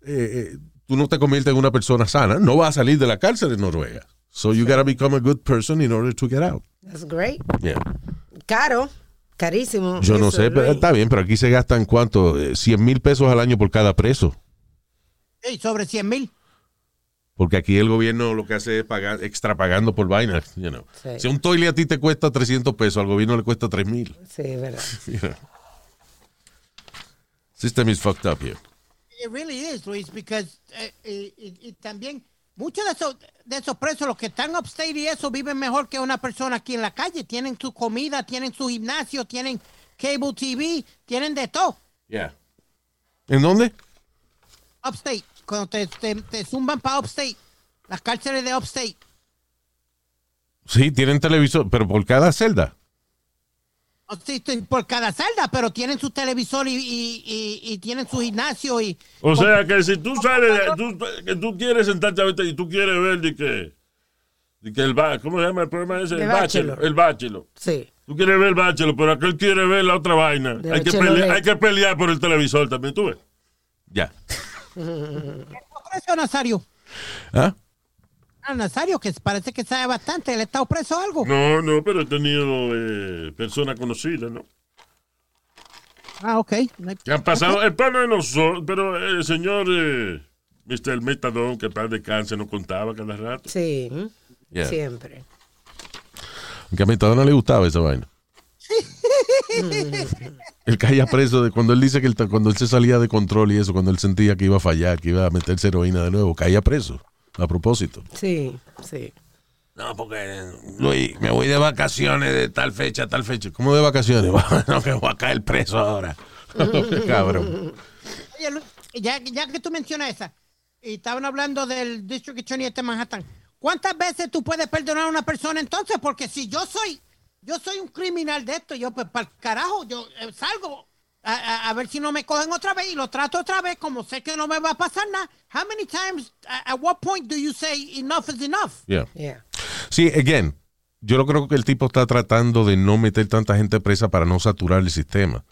eh, eh, tú no te conviertes en una persona sana, no vas a salir de la cárcel en Noruega. So you gotta become a good person in order to get out. That's great. Yeah. Caro, carísimo. Yo no sé, pero está bien, pero aquí se gastan cuánto, Eh, 100 mil pesos al año por cada preso. Ey, sobre 100 mil. Porque aquí el gobierno lo que hace es pagar, extra pagando por vainas. You know. Sí. Si un toile a ti te cuesta 300 pesos, al gobierno le cuesta 3 mil. Sí, es verdad. <laughs> You know. System is fucked up here. It really is, Luis, because eh, eh, y, y también muchos de esos, de esos presos, los que están upstate y eso, viven mejor que una persona aquí en la calle. Tienen su comida, tienen su gimnasio, tienen cable TV, tienen de todo. Yeah. ¿En dónde? Upstate, cuando te, te, te zumban para upstate, las cárceles de upstate. Sí, tienen televisor, pero por cada celda. O sea, estoy por cada celda, pero tienen su televisor y, y, y- y tienen su gimnasio y... O sea que si tú sales, tú, que tú quieres sentarte ahorita y tú quieres ver de que, de que el ¿cómo se llama el programa ese? El Bachelor. bachelor. El bachelor. Sí. Tú quieres ver el bachelor, pero aquel quiere ver la otra vaina. Hay que, pelear, hay que pelear por el televisor también, tú ves. Ya. Preso Nazario? ¿Ah? Ah, Nazario, que parece que sabe bastante. ¿Él está preso o algo? No, no, pero he tenido eh, personas conocidas, ¿no? Ah, ok. No Que han pasado, el plano de nosotros, pero el señor eh, Mr. Metadón, que para de cáncer no contaba cada rato. Sí. Yeah. Siempre. Aunque a Metadona le gustaba esa vaina. Él caía preso de cuando él dice que él, cuando él se salía de control y eso, cuando él sentía que iba a fallar, que iba a meterse heroína de nuevo, caía preso. A propósito. Sí, sí. No, porque Luis, me voy de vacaciones de tal fecha a tal fecha. ¿Cómo de vacaciones? <laughs> no, que voy a caer preso ahora. <laughs> Cabrón. Oye, Lu- ya, ya que tú mencionas esa, y estaban hablando del District Attorney este Manhattan, ¿cuántas veces tú puedes perdonar a una persona entonces? Porque si yo soy, yo soy un criminal de esto, yo pues para el carajo, yo eh, salgo a, a- a ver si no me cogen otra vez y lo trato otra vez, como sé que no me va a pasar nada. How many times, a- at what point do you say enough is enough? Yeah. Yeah. Sí, again, yo lo creo que el tipo está tratando de no meter tanta gente presa para no saturar el sistema.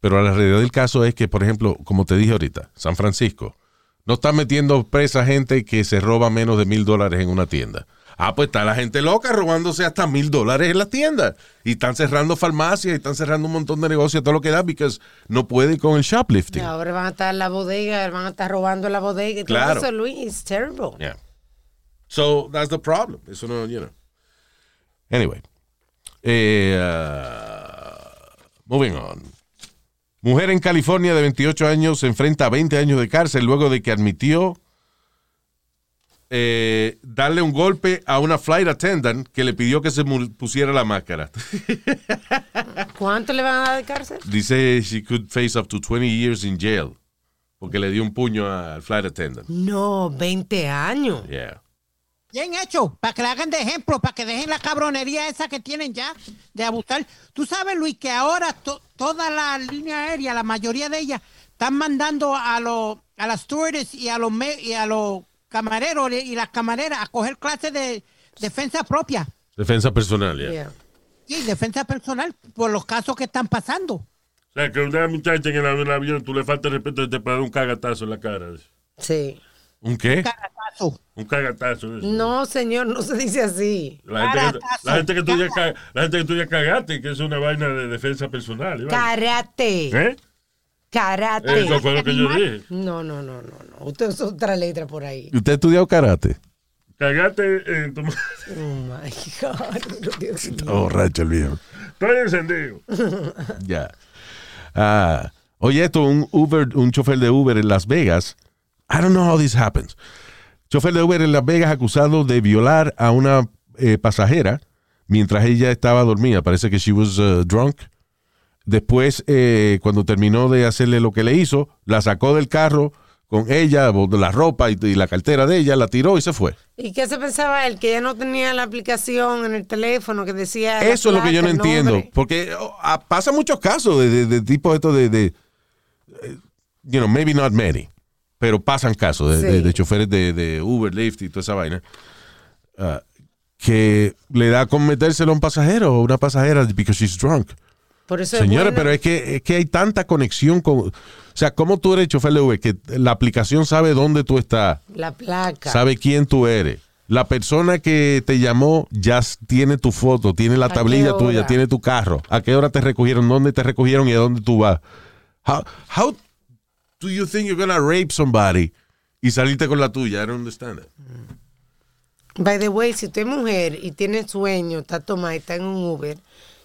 Pero la realidad del caso es que, por ejemplo, como te dije ahorita, San Francisco no está metiendo presa gente que se roba menos de mil dólares en una tienda. Ah, pues está la gente loca robándose hasta mil dólares en las tiendas. Y están cerrando farmacias y están cerrando un montón de negocios, todo lo que da, porque no puede con el shoplifting. Ahora van a estar en la bodega, van a estar robando la bodega Claro. todo eso, Luis. It's terrible. Yeah. So that's the problem. Eso no, you know. Anyway. Eh, uh, moving on. Mujer en California de 28 años se enfrenta a 20 años de cárcel luego de que admitió eh, darle un golpe a una flight attendant que le pidió que se pusiera la máscara. <laughs> ¿Cuánto le van a dar de cárcel? Dice she could face up to 20 years in jail. porque le dio un puño al flight attendant. No, 20 años. Yeah. Bien hecho, para que le hagan de ejemplo, para que dejen la cabronería esa que tienen ya de abusar. Tú sabes, Luis, que ahora to- toda la línea aérea, la mayoría de ellas, están mandando a los a las stewardess y a los y a los camareros y las camareras a coger clases de defensa propia. Defensa personal. Yeah. Sí, defensa personal por los casos que están pasando. O sea, que una muchacha en el, avión, tú le falta respeto y te puede dar un cagatazo en la cara. Sí. ¿Un qué? Un cagatazo. eso. No, señor, no se dice así. La gente, que, Caratazo. la, gente que tú ya, la gente que tú ya cagaste, que es una vaina de defensa personal. ¿Eh? Karate. Eso fue lo que yo dije. No, no, no, no, no. Usted es otra letra por ahí. ¿Usted ha estudiado karate? Cagaste en tu... Oh my God. <laughs> Dios mío. Oh, borracho el viejo. Estoy encendido. <laughs> Ya. Ah, oye, esto, un Uber, un chofer de Uber en Las Vegas. I don't know how this happens. Chofer de Uber en Las Vegas acusado de violar a una eh, pasajera mientras ella estaba dormida. Parece que she was uh, drunk. Después, eh, cuando terminó de hacerle lo que le hizo, la sacó del carro con ella, la ropa y, y la cartera de ella, la tiró y se fue. ¿Y qué se pensaba él? Que ya no tenía la aplicación en el teléfono que decía. Eso es lo que yo no entiendo. Porque oh, ah, pasa muchos casos de, de, de tipo esto de, de, eh, you know, maybe not many, pero pasan casos de, Sí. choferes de, de Uber, Lyft y toda esa vaina, ah, que le da con metérselo a un pasajero o una pasajera because she's drunk. Por eso es Señores, pero es que, es que hay tanta conexión con... O sea, ¿cómo tú eres chofer de Uber? Que la aplicación sabe dónde tú estás, La placa. sabe quién tú eres. La persona que te llamó ya tiene tu foto, tiene la ¿A qué tablilla tuya, tiene tu carro. ¿A qué hora te recogieron? ¿Dónde te recogieron y a dónde tú vas? How, how do you think you're gonna rape somebody y salirte con la tuya? I don't understand it. By the way, si usted es mujer y tiene sueño, está tomada y está en un Uber,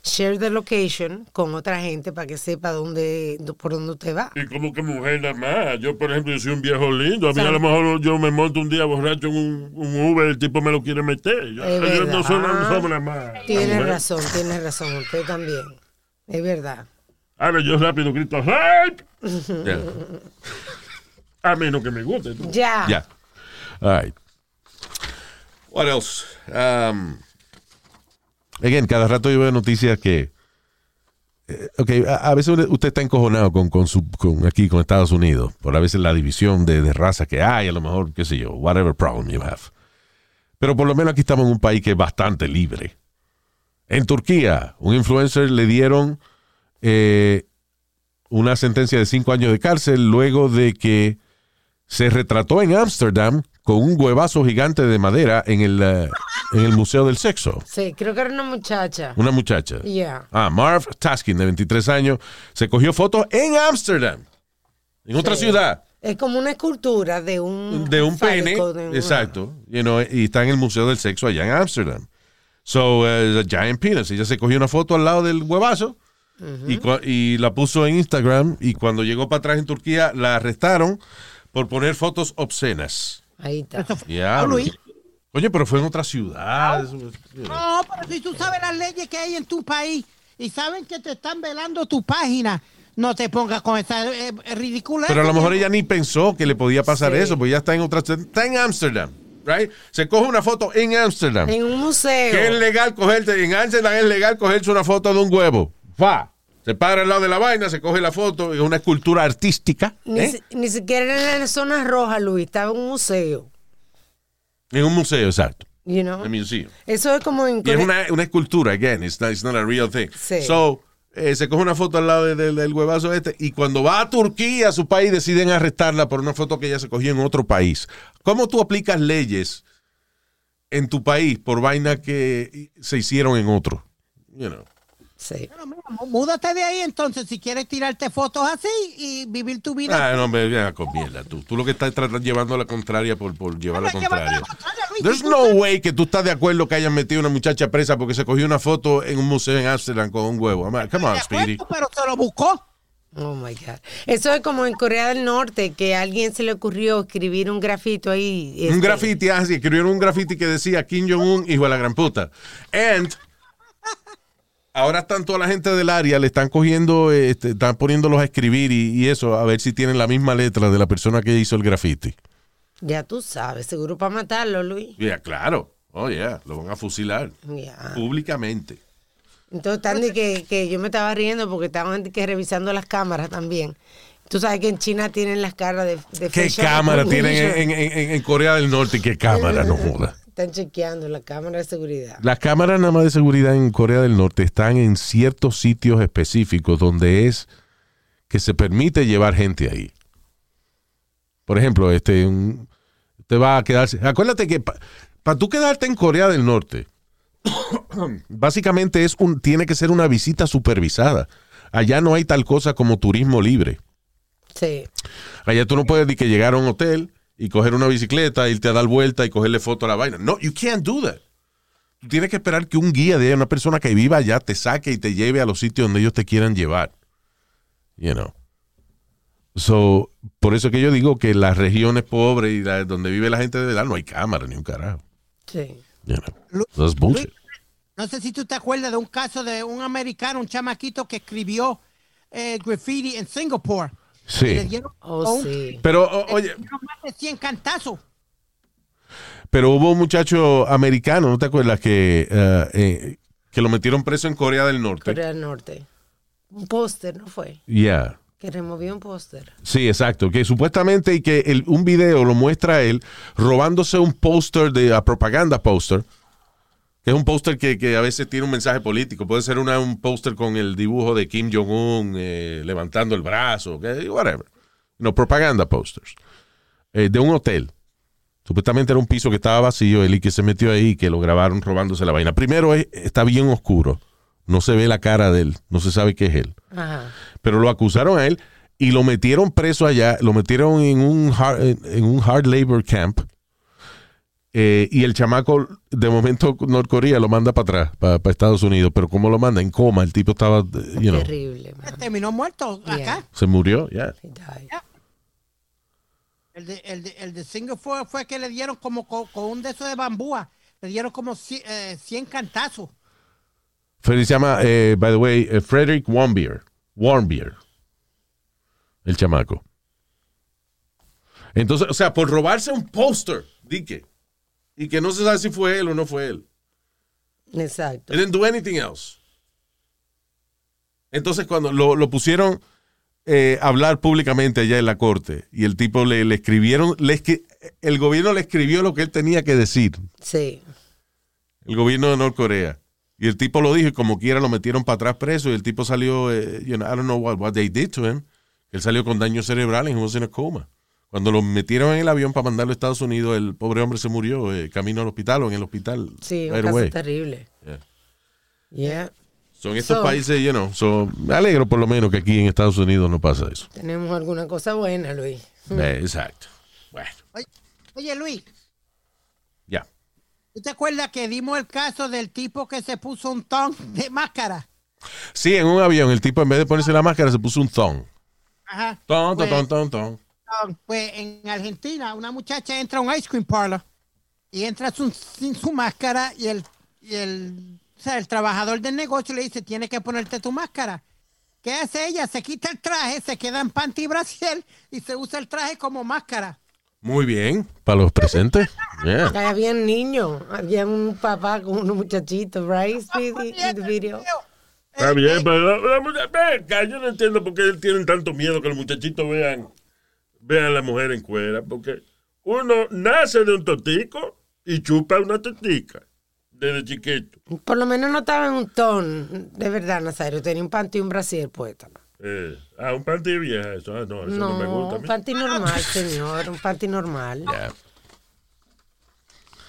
share the location con otra gente para que sepa dónde, por dónde usted va. Y como que mujer nada más. Yo, por ejemplo, yo soy un viejo lindo. A mí a lo mejor yo me monto un día borracho en un, un Uber, el tipo me lo quiere meter. Yo, Es yo no soy soy nada más. Tiene razón, tiene razón, usted también. Es verdad. Ahora yo rápido grito, ¡Rape! <laughs> A menos que me guste. Ya. Ya. All right. What else? Um, again, cada rato yo veo noticias que. eh, ok, a, veces usted está encojonado con, con su, con aquí, con Estados Unidos, por a veces la división de, de raza que hay, a lo mejor, qué sé yo, whatever problem you have. Pero por lo menos aquí estamos en un país que es bastante libre. En Turquía, un influencer le dieron eh, una sentencia de cinco años de cárcel luego de que se retrató en Ámsterdam con un huevazo gigante de madera en el, eh, en el Museo del Sexo. Sí, creo que era una muchacha. Una muchacha. Yeah. Ah, Marv Taskin, de 23 años, se cogió fotos en Ámsterdam, en otra ciudad, Es como una escultura de un de un pene. de Exacto. you know, y está en el Museo del Sexo allá en Ámsterdam. So, uh, a giant penis. Ella se cogió una foto al lado del huevazo y, y la puso en Instagram. Y cuando llegó para atrás en Turquía, la arrestaron por poner fotos obscenas. Ahí está. Diablo. Luis. Oye, pero fue en otra ciudad. No, pero si tú sabes las leyes que hay en tu país y saben que te están velando tu página, no te pongas con esa eh, ridícula. Pero a lo mejor ella ni pensó que le podía pasar Sí. eso, porque ya está en otra ciudad. Está en Ámsterdam, right? Se coge una foto en Ámsterdam. En un museo. Que es legal cogerte, en Ámsterdam es legal cogerse una foto de un huevo. Fa. Se para al lado de la vaina, se coge la foto, es una escultura artística. Ni, ¿eh? si- ni siquiera era en la zona roja, Luis. Estaba en un museo. En un museo, exacto. You know? En un museo. Eso es como en Y es una, una escultura, again, it's not, it's not a real thing. Sí. So, eh, se coge una foto al lado de- de- del huevazo este, y cuando va a Turquía, a su país, deciden arrestarla por una foto que ella se cogió en otro país. ¿Cómo tú aplicas leyes en tu país por vaina que se hicieron en otro? You know. Sí. Bueno, mira, mú- múdate de ahí entonces si quieres tirarte fotos así y vivir tu vida. Ah, no, me vean con mierda, tú. Tú lo que estás tratando llevando la contraria por, por llevar la Pero contraria. la contraria, Luis, There's no way que tú estás de acuerdo que hayan metido una muchacha presa porque se cogió una foto en un museo en Amsterdam con un huevo. I'm like, Come on, Speedy. Pero se lo buscó. Oh my God. Eso es como en Corea del Norte, que a alguien se le ocurrió escribir un grafito ahí. Un este, graffiti, así, escribieron un graffiti que decía Kim Jong-un, hijo de la gran puta. And ahora están toda la gente del área, le están cogiendo, este, están poniéndolos a escribir y, y eso, a ver si tienen la misma letra de la persona que hizo el graffiti. Ya tú sabes, seguro para matarlo, Luis. Ya, claro. Oh, yeah, lo van a fusilar públicamente. Entonces, de que, que yo me estaba riendo porque estaban que revisando las cámaras también. Tú sabes que en China tienen las caras de, de ¿Qué cámara tienen en, en- en Corea del Norte? ¿Qué cámara? No joda. Están chequeando la cámara de seguridad. Las cámaras nada más de seguridad en Corea del Norte están en ciertos sitios específicos donde es que se permite llevar gente ahí. Por ejemplo, este un- te va a quedarse. Acuérdate que para tú quedarte en Corea del Norte, <coughs> básicamente es un tiene que ser una visita supervisada. Allá no hay tal cosa como turismo libre. Sí. Allá tú no puedes ni que llegar a un hotel y coger una bicicleta, irte a dar vuelta y cogerle foto a la vaina. No, you can't do that. Tú tienes que esperar que un guía de una persona que viva allá te saque y te lleve a los sitios donde ellos te quieran llevar. You know. So, por eso que yo digo que las regiones pobres y la- donde vive la gente de verdad no hay cámara ni un carajo. Sí. You know. That's bullshit. Luis, No sé si tú te acuerdas de un caso de un americano, un chamaquito que escribió eh, graffiti en Singapur. Sí. Le dieron, Oh, un- sí. Pero, o- le oye, dieron más de 100 cantazos. pero hubo un muchacho americano, ¿no te acuerdas? Que, eh, eh, que lo metieron preso en Corea del Norte. Corea del Norte. Un póster, ¿no fue? Yeah. Que removió un póster. Sí, exacto. Que supuestamente y que el- un video lo muestra a él robándose un póster de a propaganda póster. Que es un póster que, que a veces tiene un mensaje político. Puede ser una- un póster con el dibujo de Kim Jong-un eh, levantando el brazo, que- whatever. No, propaganda posters. Eh, de un hotel. Supuestamente era un piso que estaba vacío, él y que se metió ahí y que lo grabaron robándose la vaina. Primero es- está bien oscuro. No se ve la cara de él. No se sabe qué es él Ajá. pero lo acusaron a él y lo metieron preso allá, lo metieron en un hard, en un hard labor camp. Eh, y el chamaco, de momento, Norcorea lo manda para atrás, para Estados Unidos. Pero ¿cómo lo manda? En coma. El tipo estaba, eh, you know, Terrible. man. Terminó muerto acá. Se murió, ya. El de, el, de, el de Singapur fue que le dieron como co- con, un de esos de bambúa. Le dieron como 100, eh, 100 cantazos. Freddy se llama, eh, by the way, eh, Frederick Warmbier. Warmbier. El chamaco. Entonces, o sea, por robarse un póster, di que. Y que no se sabe si fue él o no fue él. Exacto. Didn't do anything else. Entonces, cuando lo, lo pusieron eh, a hablar públicamente allá en la corte y el tipo le, le escribieron, le el gobierno le escribió lo que él tenía que decir, Sí. el gobierno de Norcorea. Y el tipo lo dijo y como quiera lo metieron para atrás preso y el tipo salió, eh, you know, I don't know what, what they did to him. Él salió con daño cerebral y was in a coma. Cuando lo metieron en el avión para mandarlo a Estados Unidos, el pobre hombre se murió eh, camino al hospital o en el hospital. Sí, un caso terrible. Yeah. Yeah. Son estos So- países, you know, so, me alegro por lo menos que aquí en Estados Unidos no pasa eso. Tenemos alguna cosa buena, Luis. <laughs> Eh, exacto. Bueno, Oye, oye, Luis, ya. ¿tú te acuerdas que dimos el caso del tipo que se puso un ton de máscara? Sí, en un avión, el tipo en vez de ponerse la máscara se puso un thong. Ajá. Ton, ton, Pues- ton, ton, ton. Um, Pues en Argentina, una muchacha entra a un ice cream parlor y entra sin, sin su máscara y el, y el, o sea, el trabajador del negocio le dice, tienes que ponerte tu máscara. ¿Qué hace ella? Se quita el traje, se queda en panty y brasier y se usa el traje como máscara. Muy bien, para los presentes. <laughs> Yeah. Había un niño, había un papá con unos muchachitos, right? Video. Está bien, pero yo no entiendo por qué tienen tanto miedo que los muchachitos vean, vean a la mujer en cuera. Porque uno nace de un totico y chupa una totica desde chiquito. Por lo menos no estaba en un ton, de verdad, Nazario. Tenía un panty y un brasier puesto. Eh, ah, un panty vieja, eso, ah, no, eso no, me gusta a un panty normal, señor, un panty normal. Yeah.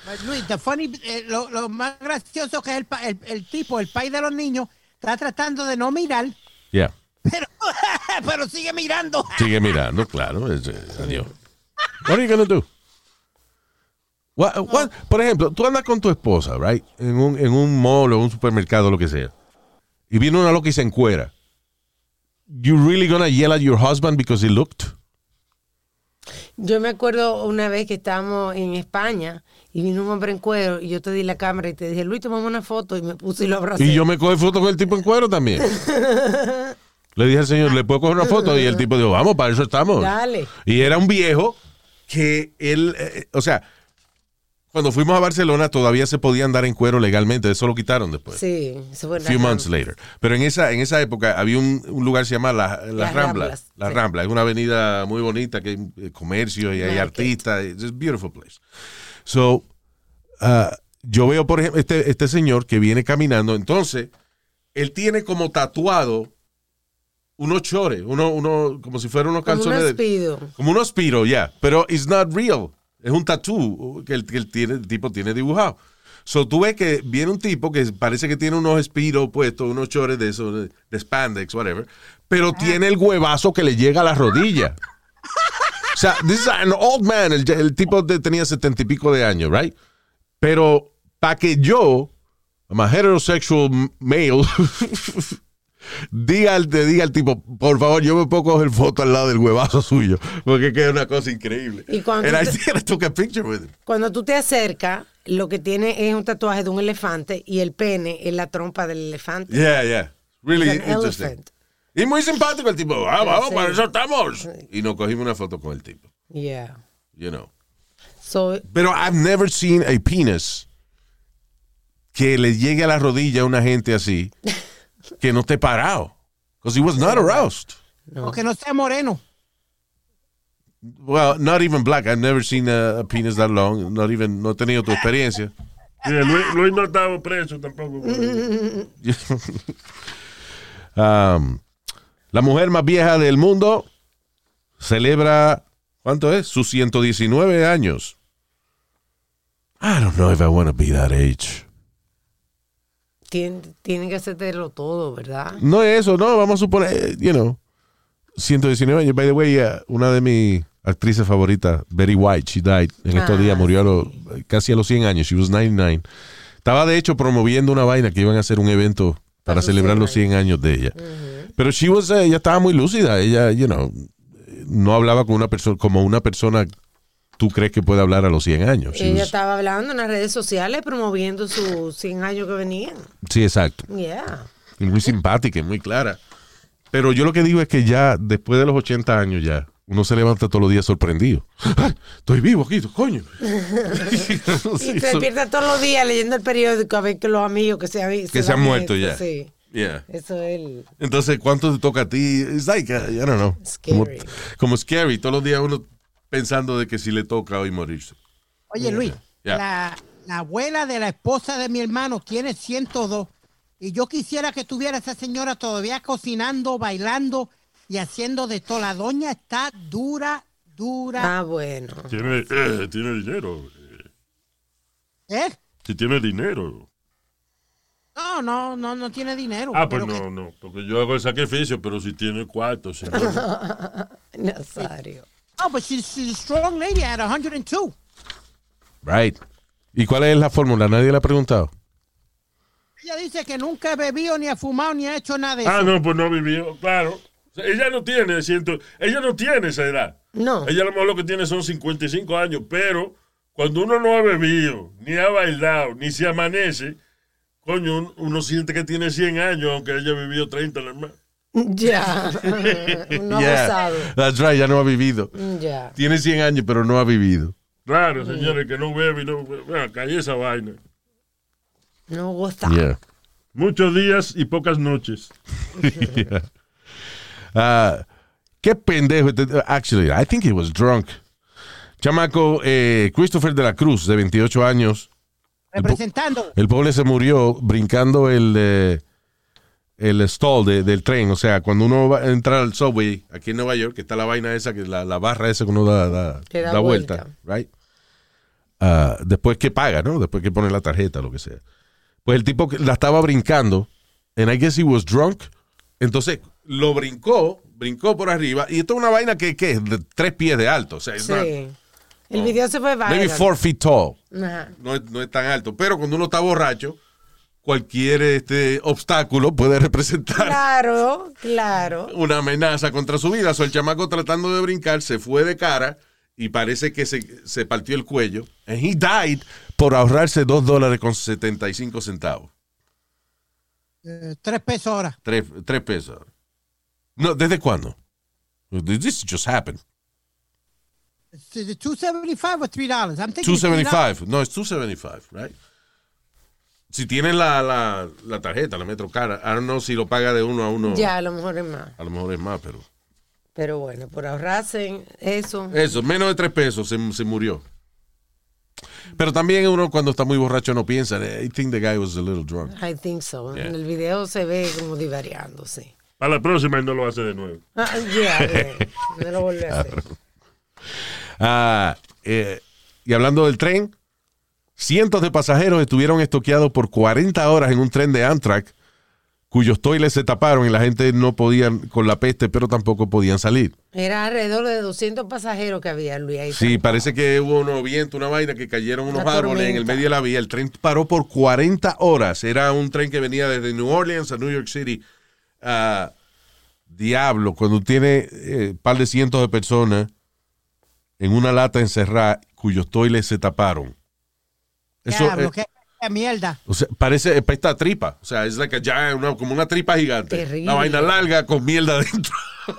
But, Luis, the funny, eh, lo, lo más gracioso que es el, pa- el, el tipo, el país de los niños, está tratando de no mirar, Yeah. Pero, <laughs> pero sigue mirando. Sigue mirando, claro. es, adiós. What are you gonna do? What- what- por ejemplo, tú andas con tu esposa, right? En un, en un mall o un supermercado, lo que sea. Y viene una loca y se encuera. You really gonna yell at your husband because he looked? Yo me acuerdo una vez que estábamos en España y vino un hombre en cuero y yo te di la cámara y te dije, Luis, tomamos una foto y me puse y lo abracé. Y yo me coge foto con el tipo en cuero también. <laughs> Le dije al señor, ¿le puedo coger una foto? Y el tipo dijo, vamos, para eso estamos. Dale. Y era un viejo que él, eh, o sea, cuando fuimos a Barcelona todavía se podía andar en cuero legalmente, eso lo quitaron después. Sí, se fue A few months later. Pero en esa, en esa época había un, un lugar que se llama La, Las Las Ramblas. Ramblas, La sí. Rambla. Es una avenida muy bonita que hay eh, comercio y hay artistas. It's a beautiful place. So, uh, yo veo, por ejemplo, este, este señor que viene caminando. Entonces, él tiene como tatuado unos chores, uno, uno, como si fueran unos Como un calzones. de- como un aspiro, ya. Pero it's not real. Es un tatú que el, que el, tiene, el tipo tiene dibujado. So tú ves que viene un tipo que parece que tiene unos espiros puestos, unos chores de esos, de, de spandex, whatever, pero tiene el huevazo que le llega a la rodilla. O sea, this is an old man. El, el tipo de- tenía setenta y pico de años, right? Pero para que yo, I'm a heterosexual male, <laughs> diga al, diga al tipo, por favor, yo me puedo coger foto al lado del huevazo suyo, porque queda una cosa increíble. Y cuando And I te- I took a picture with him. Cuando tú te acercas, lo que tiene es un tatuaje de un elefante y el pene es la trompa del elefante. Yeah, yeah. Really interesting. elephant. Y muy simpático el tipo. Ah, vamos, Sí. para eso estamos. Y nos cogimos una foto con el tipo. Yeah. You know. So, Pero I've never seen a penis que le llegue a la rodilla a una gente así <laughs> que no esté parado. Because he was not aroused. Porque no sea moreno. Well, not even black. I've never seen a, a penis that long. Not even, no he tenido tu experiencia. <laughs> Sí, Luis, Luis no estaba preso tampoco. <laughs> Um, la mujer más vieja del mundo celebra, ¿cuánto es? Sus 119 años. I don't know if I want to be that age. Tienen, tienen que hacértelo todo, ¿verdad? No es eso, no, vamos a suponer, eh, you know, 119 años. By the way, uh, una de mis actrices favoritas, Betty White, she died en estos Ah, días, murió a los- casi a los 100 años, she was 99. Estaba de hecho promoviendo una vaina que iban a hacer un evento para celebrar 100 los 100 años de ella. Pero she was, eh, ella estaba muy lúcida, ella, you know, no hablaba con una persona como una persona tú crees que puede hablar a los 100 años. Ella was- estaba hablando en las redes sociales promoviendo sus 100 años que venían. sí, exacto. Yeah. Y muy simpática y muy clara. Pero yo lo que digo es que ya después de los 80 años ya, uno se levanta todos los días sorprendido. <laughs> ¡Ay, estoy vivo aquí, coño! <laughs> <laughs> Y se despierta todos los días leyendo el periódico a ver que los amigos que se, han- Que se han muerto esto, ya. Sí. Yeah. Eso es el... Entonces, ¿cuánto te toca a ti? It's like, I don't know. Como, Scary. como scary. Todos los días uno pensando de que si le toca hoy morirse. Oye, Luis, la, la abuela de la esposa de mi hermano tiene 102. Y yo quisiera que tuviera esa señora todavía cocinando, bailando y haciendo de todo. La doña está dura, dura. Ah, bueno. Tiene, eh, tiene dinero. ¿Eh? Si tiene dinero. No, no, no, no tiene dinero. Ah, pues no, no. Porque yo hago el sacrificio, pero si tiene cuarto, señor. <laughs> Nazario. No, but she's, she's a strong lady at 102. Right. ¿Y cuál es la fórmula? Nadie le ha preguntado. Ella dice que nunca ha bebido, ni ha fumado, ni ha hecho nada de eso. Ah, no, pues no vivió, claro. O sea, ella no tiene, siento, ella no tiene esa edad. No. Ella a lo mejor lo que tiene son 55 años, pero cuando uno no ha bebido, ni ha bailado, ni se amanece, coño, un- uno siente que tiene 100 años, aunque haya vivido 30 nada más. <laughs> Ya. <laughs> no ha Yeah. gozado. That's right, ya no ha vivido. Ya. Tiene 100 años, pero no ha vivido. Claro, señores, que no bebe y no bebe. calle esa vaina. No goza. Yeah. Muchos días y pocas noches. <laughs> Yeah. Ah, qué pendejo. Actually, I think he was drunk. Chamaco eh, Christopher de la Cruz, de 28 años. Representando. El pobre se murió brincando el, eh, el stall de- del tren. O sea, cuando uno va a entrar al subway aquí en Nueva York, que está la vaina esa, que la, la barra esa que uno da, da- Que da da vuelta. Right? Ah, después que paga, ¿no? Después que pone la tarjeta, lo que sea. Pues el tipo que la estaba brincando, and I guess he was drunk. Entonces lo brincó, brincó por arriba, y esto es una vaina que, que es de tres pies de alto. O sea, not- Sí. El video se fue maybe viral. four feet tall Ajá. no no es tan alto. Pero cuando uno está borracho, cualquier este, obstáculo puede representar Claro, claro. una amenaza contra su vida. So, el chamaco tratando de brincar se fue de cara y parece que se, se partió el cuello. And he died por ahorrarse 2 dólares con 75 centavos. Eh, tres pesos ahora. 3, pesos. No, ¿desde cuándo? This just happened. Is it 275 or 3 dollars? I'm thinking $3. 275. No, es 275, right? Si tienen la, la, la tarjeta, la Metrocar, I don't know si lo paga de uno a uno. Ya, a lo mejor es más. A lo mejor es más, pero. Pero bueno, por ahorrarse eso. Eso, menos de 3 pesos se, se murió. Pero también uno cuando está muy borracho no piensa. I think the guy was a little drunk. I think so. Yeah. En el video se ve como divariándose. A la próxima él no lo hace de nuevo. Ah, yeah, yeah. No lo volví a hacer. <laughs> Ah, eh, y hablando del tren, cientos de pasajeros estuvieron estoqueados por 40 horas en un tren de Amtrak cuyos toiles se taparon y la gente no podían con la peste, pero tampoco podían salir. Era alrededor de 200 pasajeros que había, Luis. Ahí Sí, parece que hubo unos vientos, una vaina, que cayeron unos Una árboles en el medio de la vía. El tren paró por 40 horas. Era un tren que venía desde New Orleans a New York City. Ah, diablo, cuando tiene un par de cientos de personas en una lata encerrada cuyos toiles se taparon. Eso, Diablo, eh, qué, qué mierda. o sea, parece esta tripa. O sea, es like a giant- una- como una tripa gigante. Terrible. Una vaina larga con mierda adentro.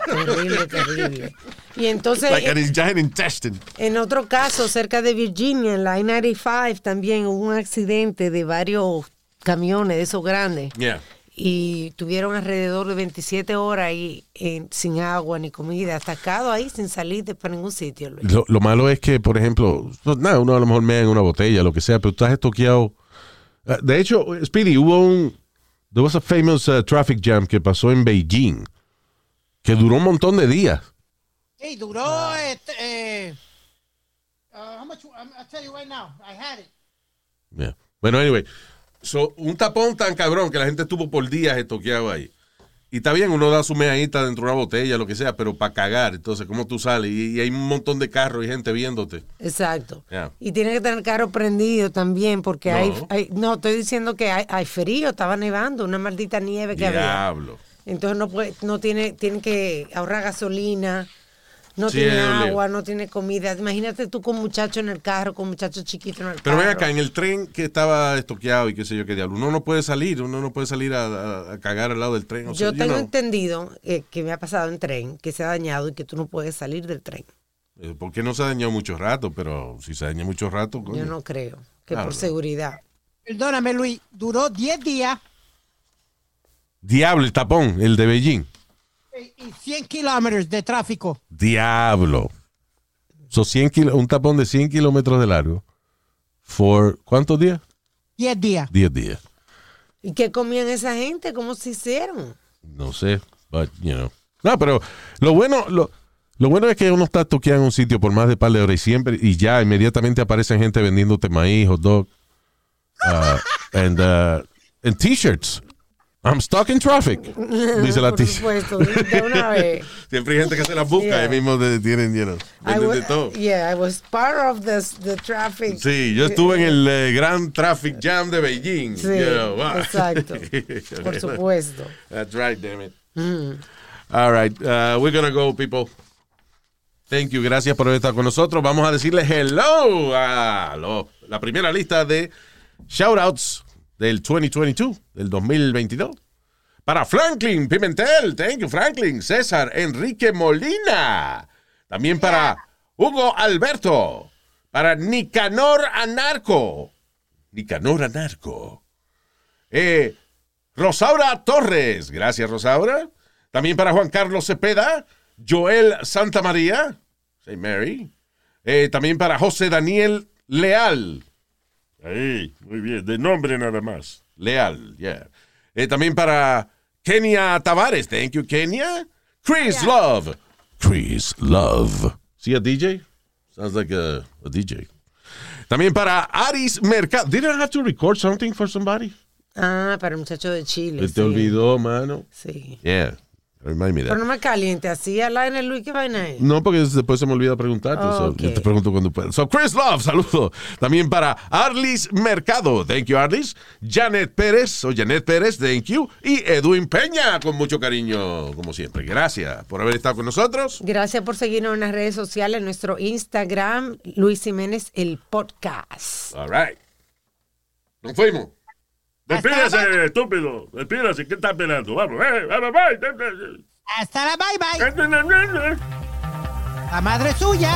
Terrible, <laughs> terrible. Y entonces, like a eh, giant intestine. en otro caso, cerca de Virginia, en la I-95, también hubo un accidente de varios camiones de esos grandes. Yeah. Y tuvieron alrededor de 27 horas ahí en- sin agua ni comida, atacados ahí sin salir de por ningún sitio. Luis. Lo, lo malo es que, por ejemplo, pues, nada, uno a lo mejor mea en una botella, lo que sea, pero estás estoqueado. Ah, De hecho, Speedy, hubo un. There was a famous uh, traffic jam que pasó en Beijing, que duró un montón de días. Sí, duró este, eh, uh, how much, I'm- I'll tell you right now, I had it. Yeah. Bueno, anyway, so, un tapón tan cabrón que la gente estuvo por días estoqueado ahí. Y está bien, uno da su meadita dentro de una botella, lo que sea, pero para cagar. Entonces, ¿cómo tú sales? Y, y hay un montón de carros y gente viéndote. Exacto. Yeah. Y tiene que tener el carro prendido también, porque No. hay, hay- No, estoy diciendo que hay, hay frío, estaba nevando, una maldita nieve que había. Diablo. Entonces no puede, no tiene, tiene que ahorrar gasolina, no Sí, tiene agua, no tiene comida. Imagínate tú con muchacho en el carro, con muchacho chiquito en el Pero ven carro. acá, en el tren que estaba estoqueado y qué sé yo qué diablo, uno no puede salir, uno no puede salir a, a- a cagar al lado del tren. o sea, Yo you tengo know, entendido eh, que me ha pasado en tren, que se ha dañado y que tú no puedes salir del tren. eh, porque no se ha dañado mucho rato, pero si se daña mucho rato, coño. Yo no creo, que Claro. por seguridad. Perdóname, Luis, duró 10 días Diablo, el tapón, el de Beijing. Y 100 kilómetros de tráfico. Diablo. So 100 kilo- un tapón de 100 kilómetros de largo. ¿For cuántos días? 10 días. 10 días. ¿Y qué comían esa gente? ¿Cómo se hicieron? No sé, but, you know. No, pero lo bueno, lo, lo bueno es que uno está toqueado en un sitio por más de par de horas y siempre, y ya inmediatamente aparecen gente vendiéndote maíz, hot dog, uh, and, uh, and t-shirts. I'm stuck in traffic, <laughs> dice la Por supuesto, de una <laughs> vez. Siempre hay gente que se las busca, Yeah. ahí mismo de- tienen, you know, I venden wa- de todo. yeah, I was part of this, the traffic. Sí, yo estuve en el eh, gran traffic jam de Beijing. Sí, you know, wow. <laughs> exacto. Por supuesto. That's right, damn it. Mm. All right, uh, we're gonna go, people. Thank you, gracias por estar con nosotros. Vamos a decirle hello a lo- la primera lista de shoutouts del 2022, del 2022. Para Franklin Pimentel, thank you, Franklin. César Enrique Molina. También para Hugo Alberto. Para Nicanor Anarco. Nicanor Anarco. Eh, Rosaura Torres. Gracias, Rosaura. También para Juan Carlos Cepeda. Joel Santa María. Mary. Eh, también para José Daniel Leal. Ahí, muy bien. De nombre nada más. Leal, yeah. Eh, también para Kenia Tavares. Thank you, Kenia. Chris Love. Chris Love. See a DJ? Sounds like a, a DJ. También para Aris Mercado. Did I have to record something for somebody? Ah, para el muchacho de Chile. Se te sí. olvidó, mano. Sí. Yeah. Remind me that. Pero no me caliente así al aire, Luis, ¿qué vaina es? No, porque después se me olvida preguntarte. so yo te pregunto cuando pueda. So, Chris Love, saludo. También para Arlis Mercado. Thank you, Arlis. Janet Pérez, o Janet Pérez, thank you. Y Edwin Peña, con mucho cariño, como siempre. Gracias por haber estado con nosotros. Gracias por seguirnos en las redes sociales, en nuestro Instagram, Luis Jiménez, el podcast. All right. Nos fuimos. Despídase, estúpido. Despídase. ¿Qué está esperando? Vamos, eh, vamos, bye. Hasta la bye bye. La madre suya.